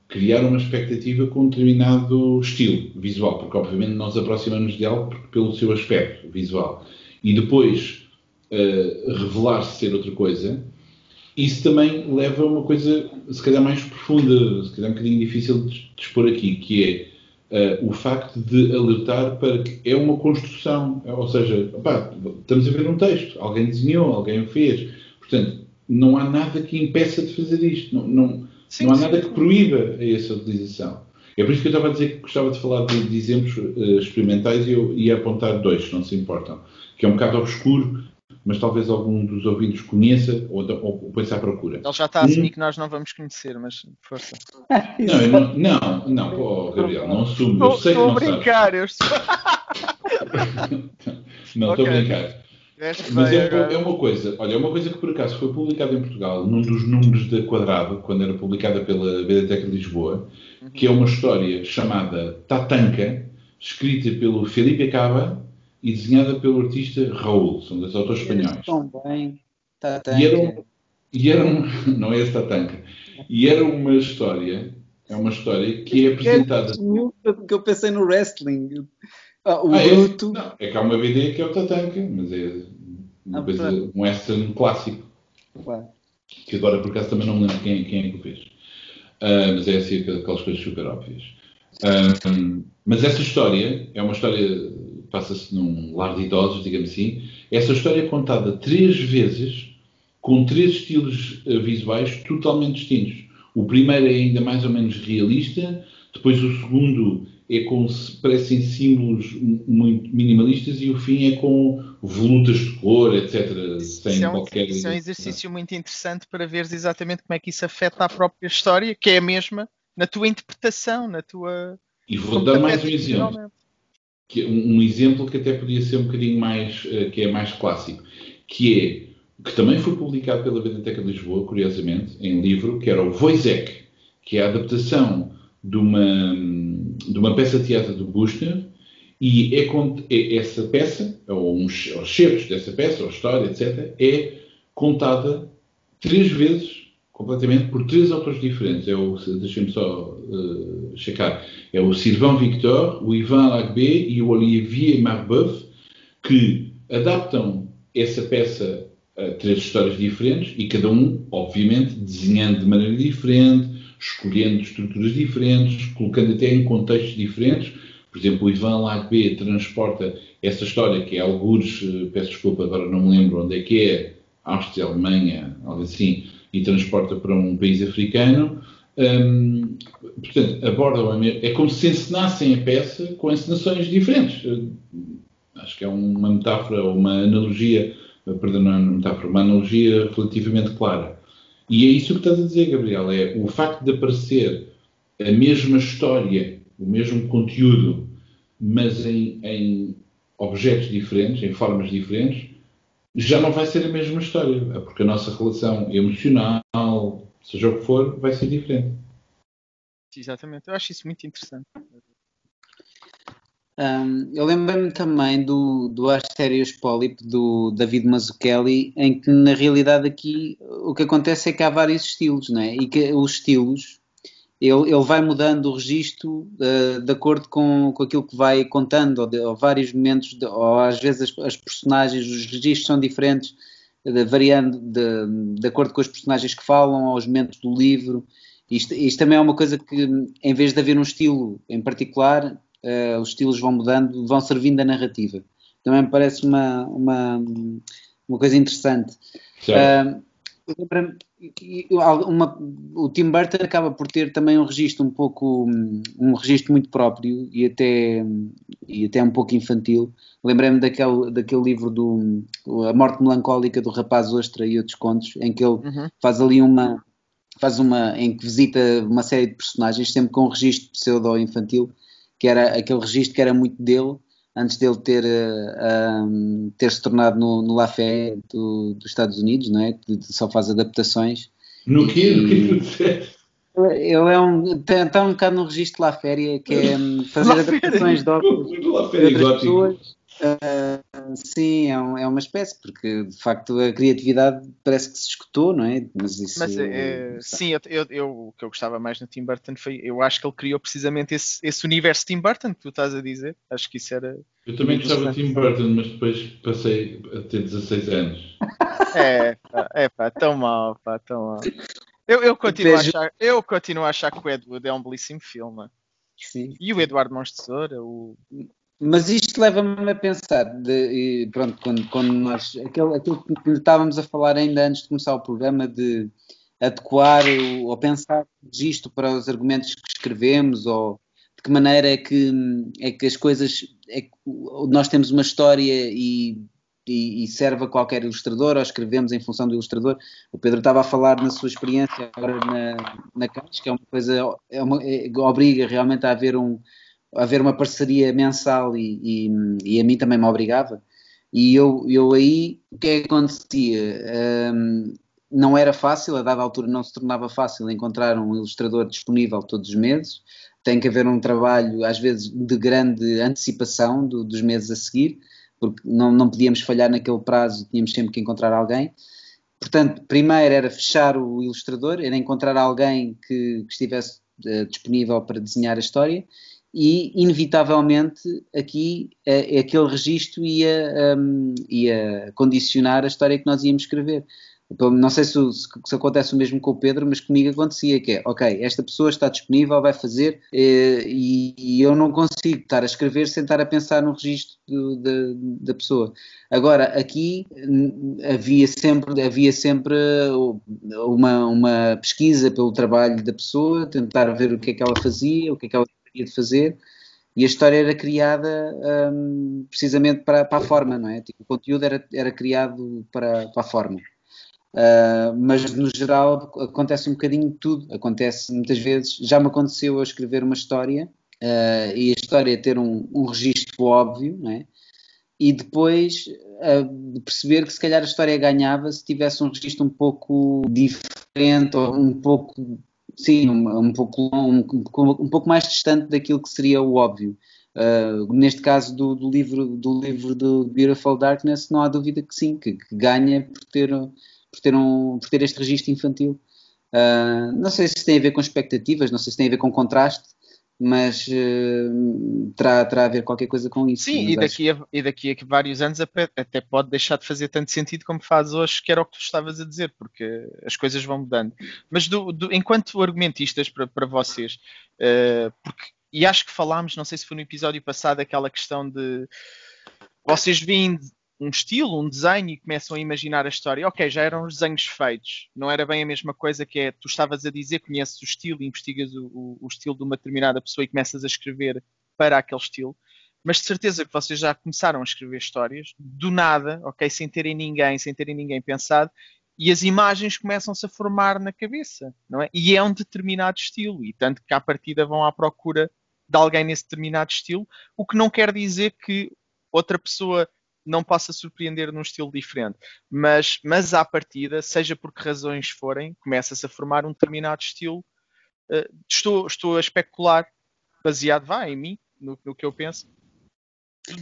criar uma expectativa com um determinado estilo visual, porque obviamente nós aproximamos dela pelo seu aspecto visual. E depois uh, revelar-se ser outra coisa, isso também leva a uma coisa, se calhar mais profunda, se calhar um bocadinho difícil de, de expor aqui, que é uh, o facto de alertar para que é uma construção, ou seja, opa, estamos a ver um texto, alguém desenhou, alguém o fez, portanto, não há nada que impeça de fazer isto. Não, não, Sim, não há nada sim. que proíba essa utilização. É por isso que eu estava a dizer que gostava de falar de, de exemplos uh, experimentais e eu ia apontar dois, se não se importam. Que é um bocado obscuro, mas talvez algum dos ouvintes conheça ou, ou, ou pense à procura. Ele já está a assumir um... que nós não vamos conhecer, mas força. Não, não, não, não oh, Gabriel, não assumo. Eu sei estou que não a brincar, eu estou... não, estou okay. a brincar. Mas é, é, uma coisa, olha, é uma coisa que por acaso foi publicada em Portugal, num dos números da Quadrado, quando era publicada pela Biblioteca de Lisboa, uhum. que é uma história chamada Tatanka, escrita pelo Felipe Acaba e desenhada pelo artista Raul, são dois autores espanhóis. Tão bem, Tatanka. E era, um, e era um, não é esse Tatanka, e era uma história, é uma história que é apresentada... Que eu pensei no wrestling. Ah, o ah, Bruto. É, não, é que há uma BD que é o Tatanka, mas é uma ah, coisa, um western clássico. Claro. Que agora por acaso também não me lembro quem, quem é que o fez. Uh, mas é assim aquelas coisas super óbvias. Uh, mas essa história é uma história, passa-se num lar de idosos, digamos assim. Essa história é contada três vezes com três estilos uh, visuais totalmente distintos. O primeiro é ainda mais ou menos realista, depois o segundo é com, parecem símbolos muito minimalistas e o fim é com volutas de cor, etc. Sem é um, qualquer... isso é um exercício não. muito interessante para veres exatamente como é que isso afeta a própria história, que é a mesma, na tua interpretação, na tua. E vou dar mais um exemplo. Que, é um, exemplo que até podia ser um bocadinho mais, uh, que é mais clássico, que é, que também foi publicado pela Biblioteca de Lisboa, curiosamente, em livro, que era o Voisek, que é a adaptação de uma, de uma peça de teatro do Buchner e é, é essa peça, ou uns certos dessa peça, ou história, etc., é contada três vezes, completamente, por três autores diferentes. É o, deixem-me só uh, checar, é o Sylvain Victor, o Ivan Lagbé e o Olivier Marbeuf, que adaptam essa peça a três histórias diferentes e cada um, obviamente, desenhando de maneira diferente, escolhendo estruturas diferentes, colocando até em contextos diferentes. Por exemplo, o Ivan Lacbé transporta essa história que é algures, eh, peço desculpa, agora não me lembro onde é que é, Áustria, Alemanha, algo assim, e transporta para um país africano. Hum, portanto, abordam é como se encenassem a peça com encenações diferentes. Acho que é uma metáfora uma analogia, perdão, não é uma metáfora, uma analogia relativamente clara. E é isso que estás a dizer, Gabriel, é o facto de aparecer a mesma história, o mesmo conteúdo, mas em, em objetos diferentes, em formas diferentes, já não vai ser a mesma história, porque a nossa relação emocional, seja o que for, vai ser diferente. Exatamente, eu acho isso muito interessante. Um, eu lembro-me também do, do Asterios Polyp, do David Mazzucchelli, em que na realidade aqui o que acontece é que há vários estilos, não é? E que os estilos, ele, ele vai mudando o registro uh, de acordo com, com aquilo que vai contando, ou, de, ou vários momentos, de, ou às vezes as, as, personagens, os registros são diferentes, de, variando de, acordo com os personagens que falam, aos momentos do livro. Isto, isto também é uma coisa que, em vez de haver um estilo em particular, uh, os estilos vão mudando, vão servindo a narrativa. Também me parece uma, uma, uma coisa interessante. Uh, uma, o Tim Burton acaba por ter também um registro um pouco um registro muito próprio e até e até um pouco infantil lembrei-me daquele, daquele livro do A Morte Melancólica do Rapaz Ostra e outros contos em que ele uhum. faz ali uma faz uma em que visita uma série de personagens sempre com um registro pseudo infantil que era aquele registro que era muito dele, antes dele ter, uh, um, ter se tornado no, no Lafayette do, dos Estados Unidos, não é? Que só faz adaptações. No quê? No que disseste? Ele é um, está tá um bocado no registro de La Féria, que é hum, fazer adaptações de óculos de outras pessoas. Uh, sim, é, um, é, uma espécie, porque de facto a criatividade parece que se escutou, não é? Mas, isso, Mas é, sim, eu, eu, eu, o que eu gostava mais no Tim Burton foi, eu acho que ele criou precisamente esse, esse universo Tim Burton que tu estás a dizer. Acho que isso era. Eu também gostava de Tim Burton, mas depois passei a ter 16 anos. É, pá, é pá, tão mal, pá, tão mal. Eu, eu, continuo a achar, eu continuo a achar que o Ed Wood é um belíssimo filme. Sim. E o Eduardo Mons Tesoura, o, mas isto leva-me a pensar, de, pronto, quando, quando nós, aquilo, aquilo que estávamos a falar ainda antes de começar o programa, de adequar ou pensar isto para os argumentos que escrevemos, ou de que maneira é que, é que as coisas, é que nós temos uma história e, e, e, serve a qualquer ilustrador, ou escrevemos em função do ilustrador. O Pedro estava a falar na sua experiência agora na, na Caixa, que é uma coisa, é uma, é, obriga realmente a haver um haver uma parceria mensal e, e, e, a mim também me obrigava. E eu, eu aí, o que é que acontecia? Um, não era fácil, a dada altura não se tornava fácil encontrar um ilustrador disponível todos os meses. Tem que haver um trabalho, às vezes, de grande antecipação do, dos meses a seguir, porque não, não podíamos falhar naquele prazo, tínhamos sempre que encontrar alguém. Portanto, primeiro era fechar o ilustrador, era encontrar alguém que, que estivesse uh, disponível para desenhar a história e inevitavelmente aqui é, aquele registro ia, um, ia condicionar a história que nós íamos escrever. Não sei se, se, acontece o mesmo com o Pedro, mas comigo acontecia, que é, ok, esta pessoa está disponível, vai fazer, eh, e, e, eu não consigo estar a escrever sem estar a pensar no registro do, da, da pessoa. Agora, aqui havia sempre, havia sempre uma, uma pesquisa pelo trabalho da pessoa, tentar ver o que é que ela fazia, o que é que ela de fazer e a história era criada um, precisamente para, para, a forma, não é? Tipo, o conteúdo era, era criado para, para a forma. Uh, mas no geral acontece um bocadinho de tudo. Acontece muitas vezes, já me aconteceu eu escrever uma história uh, e a história ter um, um registro óbvio, não é? E depois uh, perceber que se calhar a história ganhava se tivesse um registro um pouco diferente ou um pouco sim, um, um, pouco, um, um, pouco mais distante daquilo que seria o óbvio. Uh, neste caso do, do, livro do livro do Beautiful Darkness, não há dúvida que sim, que, que ganha por ter, por, ter um, por ter este registro infantil. Uh, não sei se tem a ver com expectativas, não sei se tem a ver com contraste, mas uh, terá, terá a ver qualquer coisa com isso. Sim, e daqui, a, e daqui a vários anos até pode deixar de fazer tanto sentido como faz hoje, que era o que tu estavas a dizer, porque as coisas vão mudando. Mas do, do, enquanto argumentistas para, para vocês, uh, porque, e acho que falámos, não sei se foi no episódio passado, aquela questão de vocês veem um estilo, um desenho e começam a imaginar a história. Ok, já eram os desenhos feitos, não era bem a mesma coisa que é tu estavas a dizer, conheces o estilo, investigas o, o, o estilo de uma determinada pessoa e começas a escrever para aquele estilo. Mas de certeza que vocês já começaram a escrever histórias do nada, ok, sem terem ninguém, sem terem ninguém pensado, e as imagens começam-se a formar na cabeça, não é? E é um determinado estilo, e tanto que à partida vão à procura de alguém nesse determinado estilo, o que não quer dizer que outra pessoa não possa surpreender num estilo diferente. Mas, mas à partida, seja por que razões forem, começa-se a formar um determinado estilo uh, estou, estou a especular, baseado vá, em mim, no, no, que eu penso,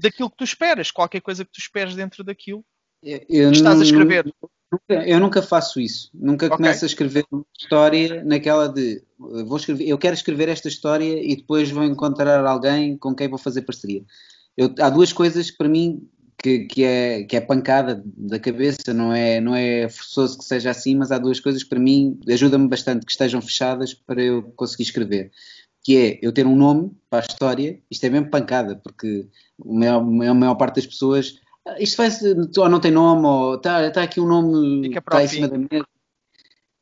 daquilo que tu esperas, qualquer coisa que tu esperes dentro daquilo eu, eu que estás a escrever. Nunca, eu nunca faço isso. Nunca okay. começo a escrever uma história naquela de vou escrever, eu quero escrever esta história e depois vou encontrar alguém com quem vou fazer parceria. Eu, há duas coisas que para mim que, que, é, que é pancada da cabeça, não é, não é forçoso que seja assim, mas há duas coisas que para mim ajuda-me bastante que estejam fechadas para eu conseguir escrever. Que é eu ter um nome para a história, isto é mesmo pancada, porque a maior, a maior parte das pessoas isto faz, ou não tem nome, ou está, está aqui um nome que está em cima da mesa.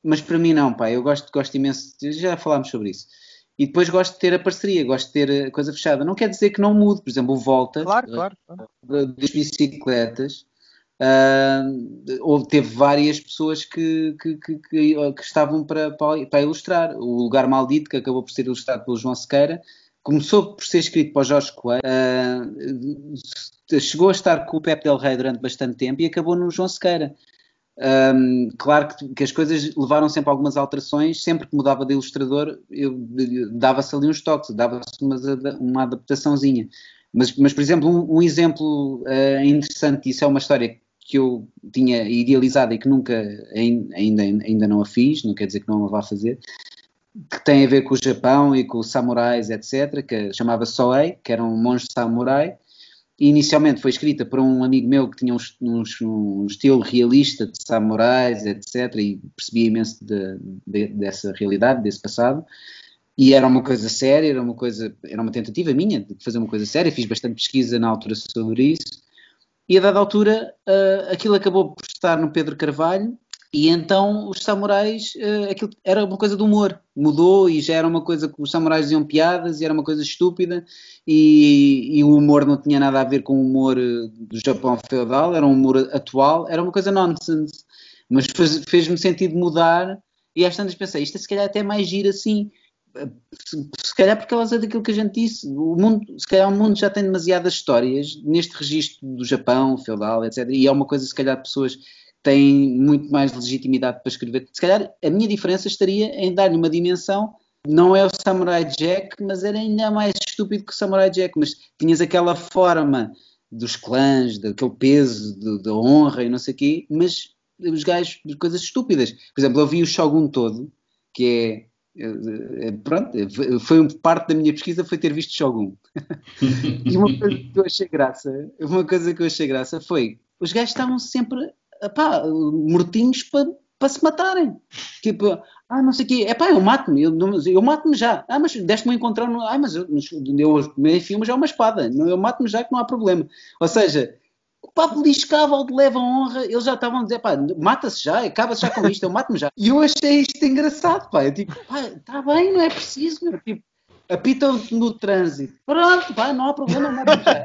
Mas para mim não, pá, eu gosto, gosto imenso, já falámos sobre isso. E depois gosto de ter a parceria, gosto de ter a coisa fechada. Não quer dizer que não mude, por exemplo, o Volta claro, claro, claro. das bicicletas. Uh, houve, teve várias pessoas que, que, que, que estavam para, para, ilustrar. O Lugar Maldito, que acabou por ser ilustrado pelo João Sequeira, começou por ser escrito para o Jorge Coelho, uh, chegou a estar com o Pepe Del Rey durante bastante tempo e acabou no João Sequeira. Um, claro que, que, as coisas levaram sempre algumas alterações, sempre que mudava de ilustrador, dava-se ali uns toques, dava-se uma, uma adaptaçãozinha. Mas, mas, por exemplo, um, um exemplo uh, interessante disso é uma história que eu tinha idealizado e que nunca ainda, ainda não a fiz, não quer dizer que não a vá fazer, que tem a ver com o Japão e com os samurais, etc., que chamava Soei, que era um monge samurai, inicialmente foi escrita por um amigo meu que tinha um, um, um estilo realista de samurais, etc., e percebia imenso de, de, dessa realidade, desse passado, e era uma coisa séria, era uma coisa, era uma tentativa minha de fazer uma coisa séria, fiz bastante pesquisa na altura sobre isso, e a dada altura uh, aquilo acabou por estar no Pedro Carvalho, e então os samurais, uh, aquilo era uma coisa de humor, mudou e já era uma coisa que os samurais diziam piadas e era uma coisa estúpida e, e o humor não tinha nada a ver com o humor eh, do Japão feudal, era um humor atual, era uma coisa nonsense. Mas fez-me fez sentido mudar e às tantas pensei, isto é se calhar até mais giro assim, se, se calhar por causa daquilo que a gente disse, o mundo, se calhar o mundo já tem demasiadas histórias neste registro do Japão feudal, etc. E é uma coisa, se calhar, pessoas tem muito mais legitimidade para escrever. Se calhar a minha diferença estaria em dar-lhe uma dimensão. Não é o Samurai Jack, mas era ainda mais estúpido que o Samurai Jack. Mas tinhas aquela forma dos clãs, daquele peso da honra e não sei o quê, mas os gajos de coisas estúpidas. Por exemplo, eu vi o Shogun todo, que é, é, é pronto, foi parte da minha pesquisa foi ter visto Shogun. e uma coisa que eu achei graça, uma coisa que eu achei graça foi os gajos estavam sempre pá, mortinhos para se matarem. Tipo, ah, não sei o quê, é pá, eu mato-me, eu, eu mato-me já. Ah, mas deste-me encontrar, no... ah, mas eu, eu meio filme já é uma espada, eu mato-me já que não há problema. Ou seja, o papo liscava de leva honra, eles já estavam a dizer, pá, mata-se já, acaba-se já com isto, eu mato-me já. E eu achei isto engraçado, pá, eu tipo, pá, está bem, não é preciso, meu, tipo, apitam no trânsito, pronto, pá, não há problema, mato-me já.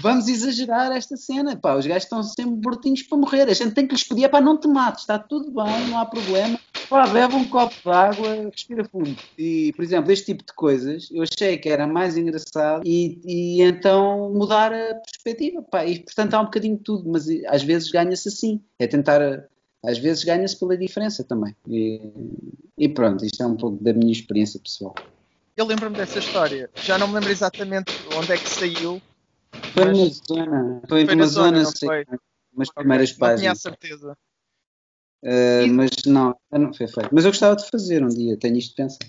Vamos exagerar esta cena. Pá, os gajos estão sempre mortinhos para morrer. A gente tem que lhes pedir, pá, não te mates, está tudo bem, não há problema. Pá, bebe um copo de água, respira fundo. E, por exemplo, este tipo de coisas, eu achei que era mais engraçado e, e então mudar a perspectiva. Pá, e, portanto, há um bocadinho de tudo, mas às vezes ganha-se assim. É tentar às vezes ganha-se pela diferença também. E, e, pronto, isto é um pouco da minha experiência pessoal. Eu lembro-me dessa história. Já não me lembro exatamente onde é que saiu, foi mas... numa zona, foi, foi numa zona, zona foi. umas okay. primeiras páginas. Não tinha a certeza. Uh. Mas não, não foi feito. Mas eu gostava de fazer um dia, tenho isto de pensar.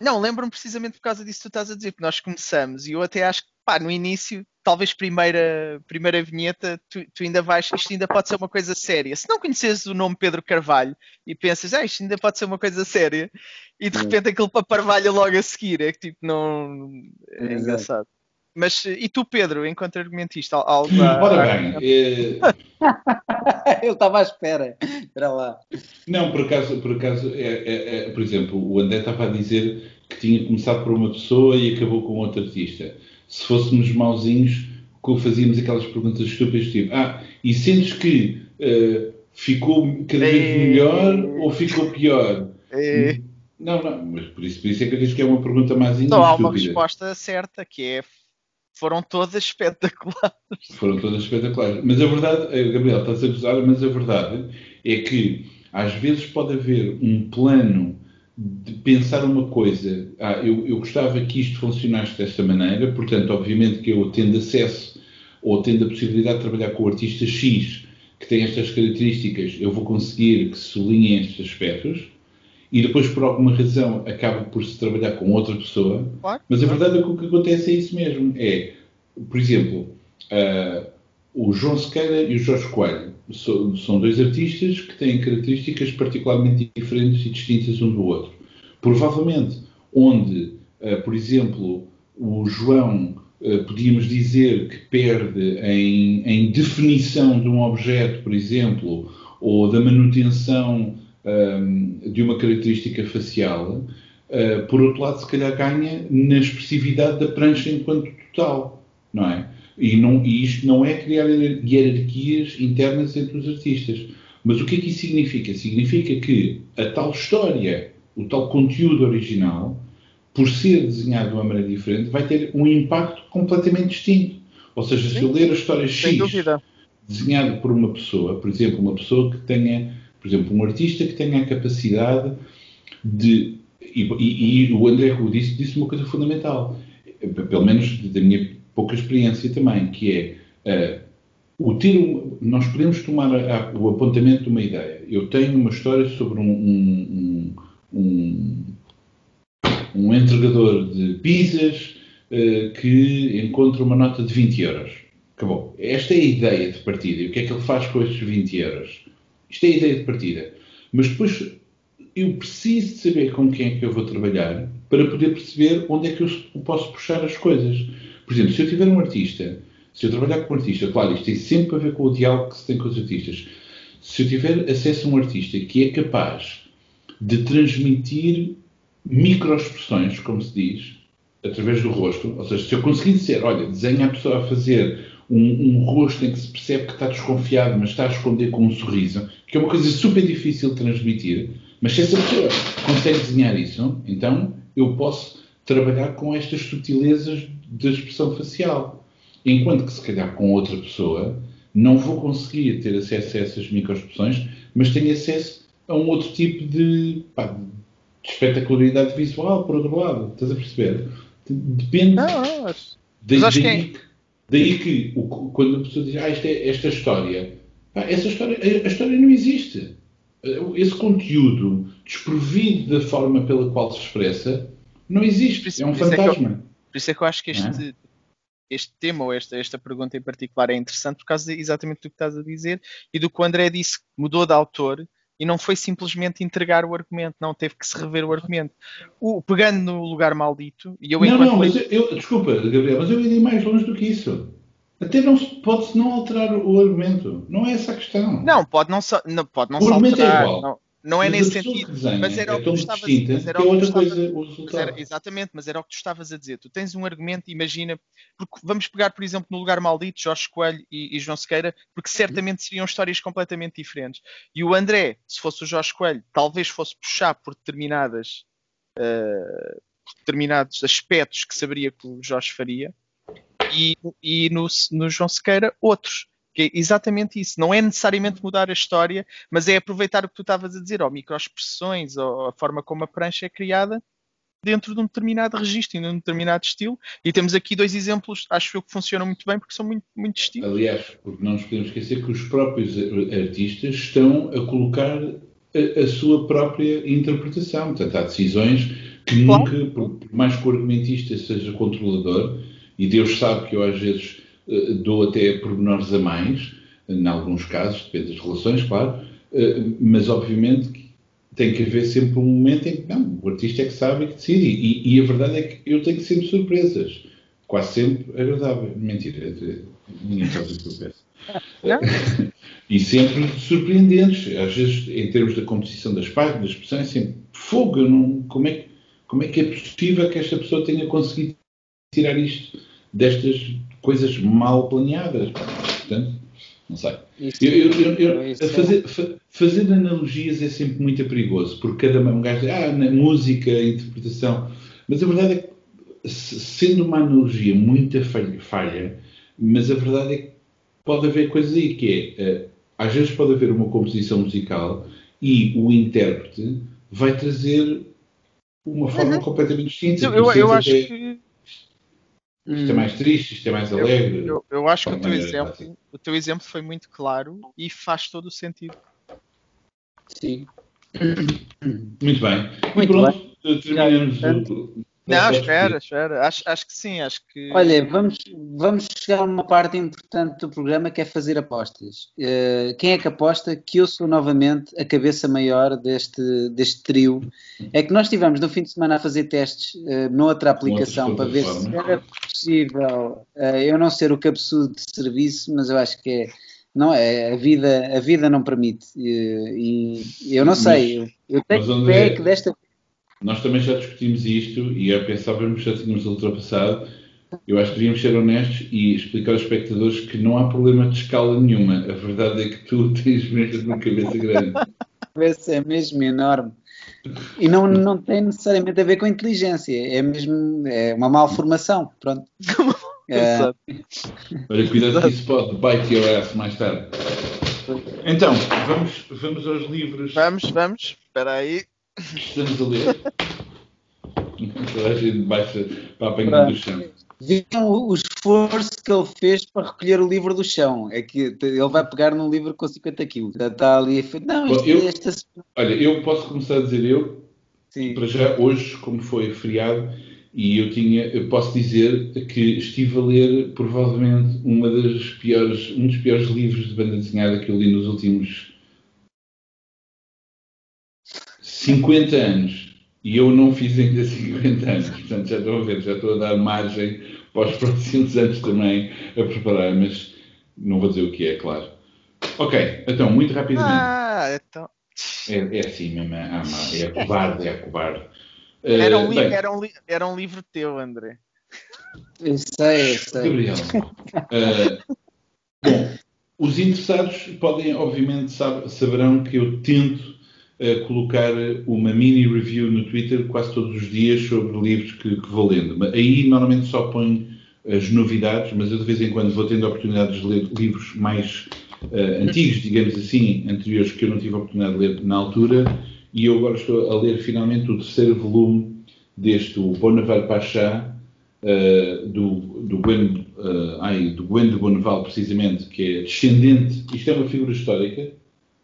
Não, lembro-me precisamente por causa disso que tu estás a dizer, que nós começamos e eu até acho que pá, no início, talvez primeira, primeira vinheta, tu, tu, ainda vais, isto ainda pode ser uma coisa séria. Se não conheces o nome Pedro Carvalho e pensas, ah, isto ainda pode ser uma coisa séria, e de repente aquele paparvalha logo a seguir, é que tipo, não. É engraçado. Mas e tu, Pedro, enquanto argumentista, algo a... Ora bem, é... eu estava à espera. Espera lá. Não, por acaso, por acaso, é, é, é, por exemplo, o André estava a dizer que tinha começado por uma pessoa e acabou com outro artista. Se fôssemos mauzinhos, fazíamos aquelas perguntas estúpidas tipo, ah, e sentes que uh, ficou cada vez melhor ou ficou pior? Não, não, mas por isso, por isso é que eu digo que é uma pergunta mais estúpida. Não há uma resposta certa que é foram todas espetaculares. Foram todas espetaculares. Mas a verdade, eh, Gabriel, estás a gozar, mas a verdade é que às vezes pode haver um plano de pensar uma coisa, ah, eu, eu gostava que isto funcionasse desta maneira, portanto, obviamente que eu tendo acesso ou tendo a possibilidade de trabalhar com o artista X que tem estas características, eu vou conseguir que se sublinhem estes aspectos e depois, por alguma razão, acaba por se trabalhar com outra pessoa. Claro. Mas a verdade é que o que acontece é isso mesmo. É, por exemplo, uh, o João Sequeira e o Jorge Coelho so, são dois artistas que têm características particularmente diferentes e distintas um do outro. Provavelmente, onde, uh, por exemplo, o João uh, podíamos dizer que perde em, em definição de um objeto, por exemplo, ou da manutenção um, de uma característica facial, uh, por outro lado, se calhar ganha na expressividade da prancha enquanto total, não é? E, não, e isto não é criar hierarquias internas entre os artistas. Mas o que é que isso significa? Significa que a tal história, o tal conteúdo original, por ser desenhado de uma maneira diferente, vai ter um impacto completamente distinto. Ou seja, Sim. se eu ler a história X desenhada por uma pessoa, por exemplo, uma pessoa que tenha por exemplo, um artista que tenha a capacidade de. E, e, e o André Rui disse, disse uma coisa fundamental, pelo menos da minha pouca experiência também, que é. Uh, o tiro, nós podemos tomar a, a, o apontamento de uma ideia. Eu tenho uma história sobre um, um, um, um entregador de pizzas uh, que encontra uma nota de 20 euros. Acabou. Esta é a ideia de partida. E o que é que ele faz com estes 20 euros? Isto é a ideia de partida. Mas depois eu preciso de saber com quem é que eu vou trabalhar para poder perceber onde é que eu posso puxar as coisas. Por exemplo, se eu tiver um artista, se eu trabalhar com um artista, claro, isto tem sempre a ver com o diálogo que se tem com os artistas. Se eu tiver acesso a um artista que é capaz de transmitir microexpressões, como se diz, através do rosto, ou seja, se eu conseguir dizer, olha, desenha a pessoa a fazer um, um, rosto em que se percebe que está desconfiado, mas está a esconder com um sorriso, que é uma coisa super difícil de transmitir. Mas se essa pessoa consegue desenhar isso, então eu posso trabalhar com estas sutilezas da expressão facial. Enquanto que, se calhar, com outra pessoa, não vou conseguir ter acesso a essas microexpressões, mas tenho acesso a um outro tipo de, pá, de espetacularidade visual, por outro lado. Estás a perceber? Depende. Não, não, mas... daí, daí, que... daí que o, quando a pessoa diz ah, esta, é, esta história, pá, essa história, a história não existe. Esse conteúdo desprovido da forma pela qual se expressa não existe. Isso, é um fantasma. É eu, por isso é que eu acho que este, é? este tema ou esta, esta pergunta em particular é interessante por causa de, exatamente do que estás a dizer e do que o André disse, mudou de autor e não foi simplesmente entregar o argumento, não, teve que se rever o argumento. O, pegando no lugar maldito, e eu Não, não, mas eu, eu, desculpa, Gabriel, mas eu iria mais longe do que isso. Até não pode-se não alterar o argumento. Não é essa a questão. Não, pode não, não, pode não o se é alterar. É não, não é nesse sentido. Desenha, mas era é o que tu estavas a dizer. Era outra coisa o resultado. exatamente, mas era o que tu estavas a dizer. Tu tens um argumento, imagina, porque vamos pegar, por exemplo, no lugar maldito, Jorge Coelho e, e João Sequeira, porque certamente seriam histórias completamente diferentes. E o André, se fosse o Jorge Coelho, talvez fosse puxar por determinadas uh, determinados aspectos que saberia que o Jorge faria, e, e no, no João Sequeira, outros. Que é exatamente isso. Não é necessariamente mudar a história, mas é aproveitar o que tu estavas a dizer, ou microexpressões, ou a forma como a prancha é criada dentro de um determinado registro, de um determinado estilo. E temos aqui dois exemplos, acho eu, que funcionam muito bem porque são muito, muito distintos. Aliás, porque não nos podemos esquecer que os próprios artistas estão a colocar a, a sua própria interpretação. Portanto, há decisões que claro. nunca, por mais que o argumentista seja controlador, e Deus sabe que eu às vezes dou até pormenores a mais, em alguns casos, depende das relações, claro, eh, mas obviamente tem que haver sempre um momento em que não, o artista é que sabe e que decide. E, e a verdade é que eu tenho sempre surpresas, quase sempre agradáveis. Mentira, ninguém sabe o que eu peço. e sempre surpreendentes, às vezes em termos da composição das páginas, das expressões, sempre fogo, não, como, é, como é que é possível que esta pessoa tenha conseguido tirar isto destas coisas mal planeadas. Portanto, não sei. eu, eu, eu, é fazer, fazer analogias é sempre muito perigoso, porque cada um gajo diz, ah, na música, interpretação. Mas a verdade é que, sendo uma analogia muito falha, falha, mas a verdade é que pode haver coisas aí, que é, eh, às vezes pode haver uma composição musical e o intérprete vai trazer uma forma uhum. completamente distinta. Eu, eu, eu acho que. Isto é mais triste, isto é mais alegre. Eu, eu acho que o teu, exemplo, o teu exemplo foi muito claro e faz todo o sentido. Sim. Muito bem. Muito e pronto, bem. terminamos o, não, espera, espera. Acho, acho que sim, acho que. Olha, vamos, vamos chegar a uma parte importante do programa que é fazer apostas. Uh, quem é que aposta que eu sou novamente a cabeça maior deste, deste trio? É que nós estivemos no fim de semana a fazer testes uh, noutra aplicação para ver se era possível uh, eu não ser o cabeçudo de serviço, mas eu acho que é. Não é, a vida, a vida não permite. E, e eu não sei, eu, eu tenho fé que desta vez nós também já discutimos isto e eu pensávamos que já tínhamos ultrapassado. Eu acho que devíamos ser honestos e explicar aos espectadores que não há problema de escala nenhuma. A verdade é que tu tens mesmo uma cabeça grande. A cabeça é mesmo enorme. E não, não tem necessariamente a ver com inteligência, é mesmo é uma malformação. Pronto. é... Olha, cuidado que isso pode bite your ass mais tarde. Então, vamos, vamos aos livros. Vamos, vamos. Espera aí. Estamos a ler. Toda a gente baixa para apanhar do chão. Viram o esforço que ele fez para recolher o livro do chão. É que ele vai pegar num livro com 50 quilos. Já está ali. Não, isto, eu, esta... Olha, eu posso começar a dizer eu. Sim. Para já, hoje, como foi feriado, e eu tinha, eu posso dizer que estive a ler provavelmente uma das piores, um dos piores livros de banda desenhada que eu li nos últimos 50 anos e eu não fiz ainda 50 anos, portanto já estou a ver, já estou a dar margem para os próximos anos também a preparar, mas não vou dizer o que é, claro. Ok, então, muito rapidamente. Ah, então. É, é assim mesmo, é, é, é covarde, é covarde. Uh, era, um bem, era, um era um livro teu, André. Eu sei, eu sei. Gabriel. Uh, bom, os interessados podem, obviamente, saberão que eu tento a colocar uma mini review no Twitter quase todos os dias sobre livros que, que vou lendo. Aí normalmente só ponho as novidades, mas eu de vez em quando vou tendo oportunidades de ler livros mais uh, antigos, digamos assim, anteriores que eu não tive a oportunidade de ler na altura, e eu agora estou a ler finalmente o terceiro volume deste, o Bonaval Pachá, uh, do, do, Gwen, uh, ai, do Gwen de Bonaval, precisamente, que é descendente, isto é uma figura histórica,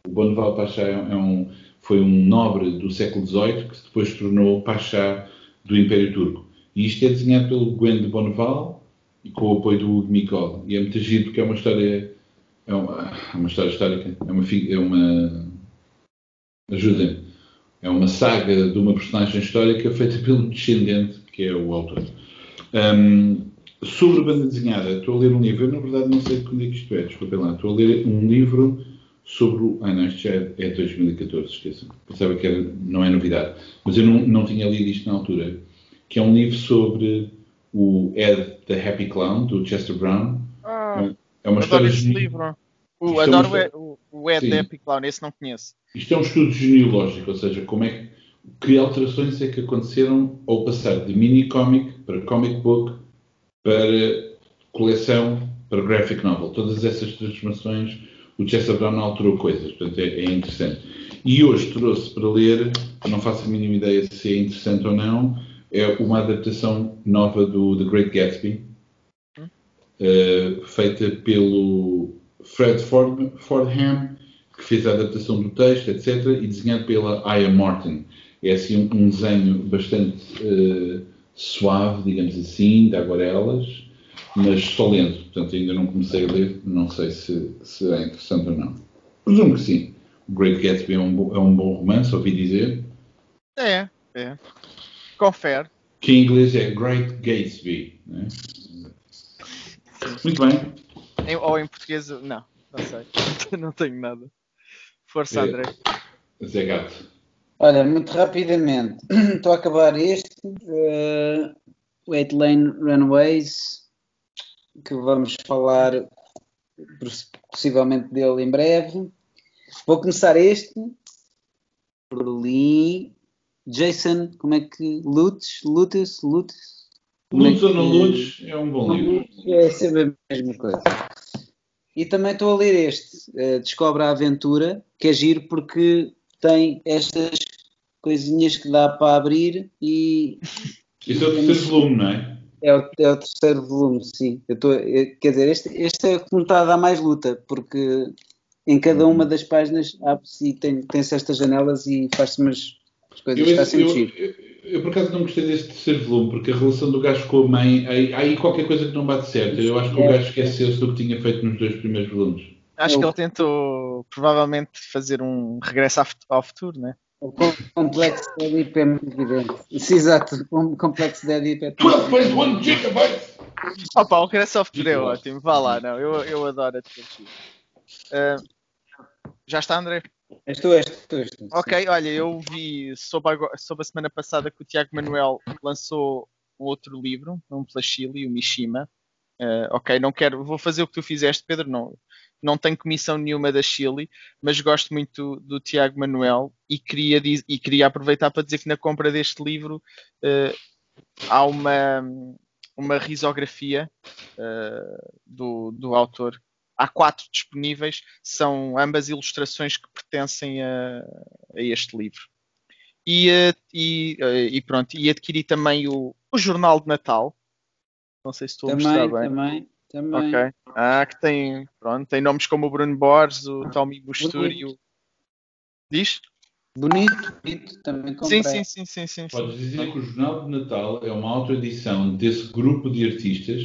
o Bonaval Pachá é, é um foi um nobre do século XVIII que depois se tornou Pachá do Império Turco. E isto é desenhado pelo Gwen de Bonneval e com o apoio do Hugo Micol. E é muito giro porque é uma história, é uma, é uma história histórica, é uma, é uma ajudem é uma saga de uma personagem histórica feita pelo descendente, que é o autor. Um, sobre banda desenhada, estou a ler um livro, eu na verdade não sei quando é que isto é, desculpem lá, estou a ler um livro sobre o. Ah, não, isto já é, é 2014, esqueçam. Pensava que era, não é novidade. Mas eu não, não tinha lido isto na altura. Que é um livro sobre o Ed the Happy Clown, do Chester Brown. Ah, é uma história. Esse livro. O, é adoro é o, o Ed the Happy Clown, esse não conheço. Isto é um estudo genealógico, ou seja, como é que, que alterações é que aconteceram ao passar de mini comic para comic book para coleção para graphic novel. Todas essas transformações o Chester Brown alterou coisas, portanto é, é, interessante. E hoje trouxe para ler, não faço a mínima ideia se é interessante ou não, é uma adaptação nova do The Great Gatsby, uh, feita pelo Fred Ford, Fordham, que fez a adaptação do texto, etc., e desenhado pela Aya Martin. É assim um, um desenho bastante uh, suave, digamos assim, de aguarelas, mas só lendo, portanto ainda não comecei a ler, não sei se, se é interessante ou não. Presumo que sim. O Great Gatsby é um, é um bom romance, ouvi dizer. É, é. Confere. Que em inglês é Great Gatsby. Né? Muito bem. Em, ou em português, não, não sei. não tenho nada. Força, é, André. Zé Gato. Olha, muito rapidamente, estou a acabar este. Uh, Eight Lane Runways que vamos falar possivelmente dele em breve. Vou começar este. Berlim. Jason, como é que. Lutz? Lutz? Lutz? Lutz ou não Lutz é um bom livro. É sempre a mesma coisa. E também estou a ler este, uh, Descobre a Aventura, que é giro porque tem estas coisinhas que dá para abrir e. Isso é o terceiro volume, não é? É o, é o terceiro volume, sim. Eu tô, eu, quer dizer, este, este é que me está a dar mais luta, porque em cada uma das páginas abre-se e tem, tem-se estas janelas e faz-se umas coisas. Eu, está sempre eu, eu, eu, por acaso não gostei deste terceiro volume, porque a relação do gajo com a mãe, aí, há aí qualquer coisa que não bate certo. Eu acho que o É. gajo esqueceu-se do que tinha feito nos dois primeiros volumes. Acho Eu- que ele tentou provavelmente fazer um regresso ao futuro, né? O com- complexo de Edipo é muito evidente. Exato. O complexo de Edipo é tão 12.1 gigabytes! Opa, o regresso ao futuro é ótimo. Vá lá, não. Eu, eu adoro a trilogia. Ah, já está, André? És tu, és tu, és tu. Ok, olha, eu vi, soube, agora- soube a semana passada que o Tiago Manuel lançou um outro livro, um pela Chile, o Mishima. Eh, ok, não quero, vou fazer o que tu fizeste, Pedro, não, não tenho comissão nenhuma da Chile, mas gosto muito do, Tiago Manuel e queria, e queria aproveitar para dizer que na compra deste livro eh, há uma, uma risografia eh, do, do autor. Há quatro disponíveis, são ambas ilustrações que pertencem a, a este livro. E, eh, e, e pronto, e adquiri também o, o Jornal de Natal. Não sei se estou a mostrar Também, bem. também, também. Ok. Ah, que tem, pronto, tem nomes como o Bruno Borges, o Tommy Busture e o. Diz? Bonito, bonito, também comprei. Sim, sim, sim, sim. Podes dizer que o Jornal de Natal é uma autoedição desse grupo de artistas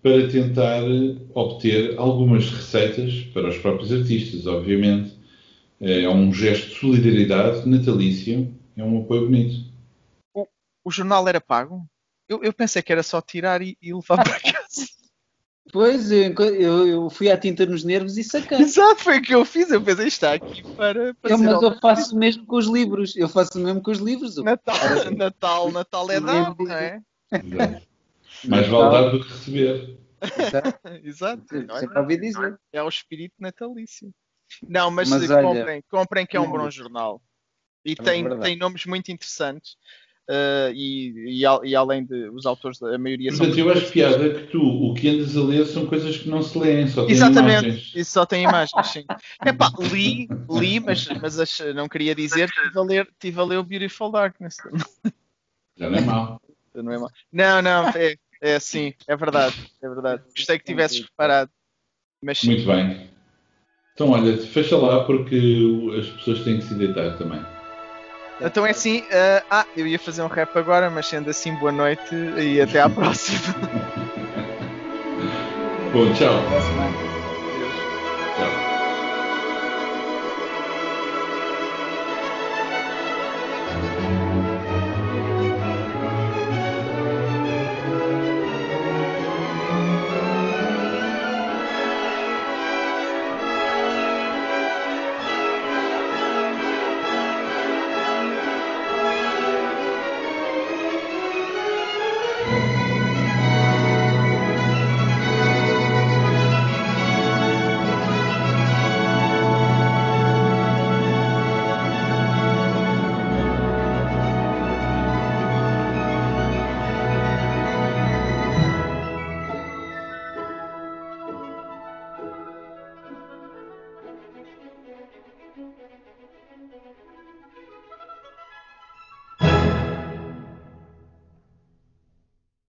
para tentar eh, obter algumas receitas para os próprios artistas, obviamente. É um gesto de solidariedade natalício, é um apoio bonito. O jornal era pago? Eu, eu pensei que era só tirar e, e levar para casa. Pois, eu, eu, eu fui à tinta nos nervos e saquei. Exato, foi o que eu fiz. Eu pensei, está aqui para. para Eu, mas eu faço o mesmo com os livros. Eu faço o mesmo com os livros. Natal, Natal, Natal é dado, não é? Exato. Mais vale dar do que receber. Exato, Exato. Sempre ouvi dizer. É o espírito natalício. Não, mas, Mas eh, olha- comprem, comprem que é um bom jornal. E É tem, verdade. tem nomes muito interessantes. Eh, e, e, e além de os autores, a maioria são. Portanto, eu acho piada que tu, o que andas a ler são coisas que não se leem, só têm Exatamente, imagens. isso só tem imagens, sim. Epá, li, li, mas, mas ach- não queria dizer que estive a ler, tive a ler o Beautiful Darkness. Já não é mau. Não, é mau. não, não, é, é sim, é verdade, é verdade. Gostei que tivesses reparado. Mas sim, Muito bem. Então, olha, fecha lá porque as pessoas têm que se deitar também. Então é assim. eh, ah, eu ia fazer um rap agora, mas sendo assim, boa noite e até à próxima. Bom, tchau.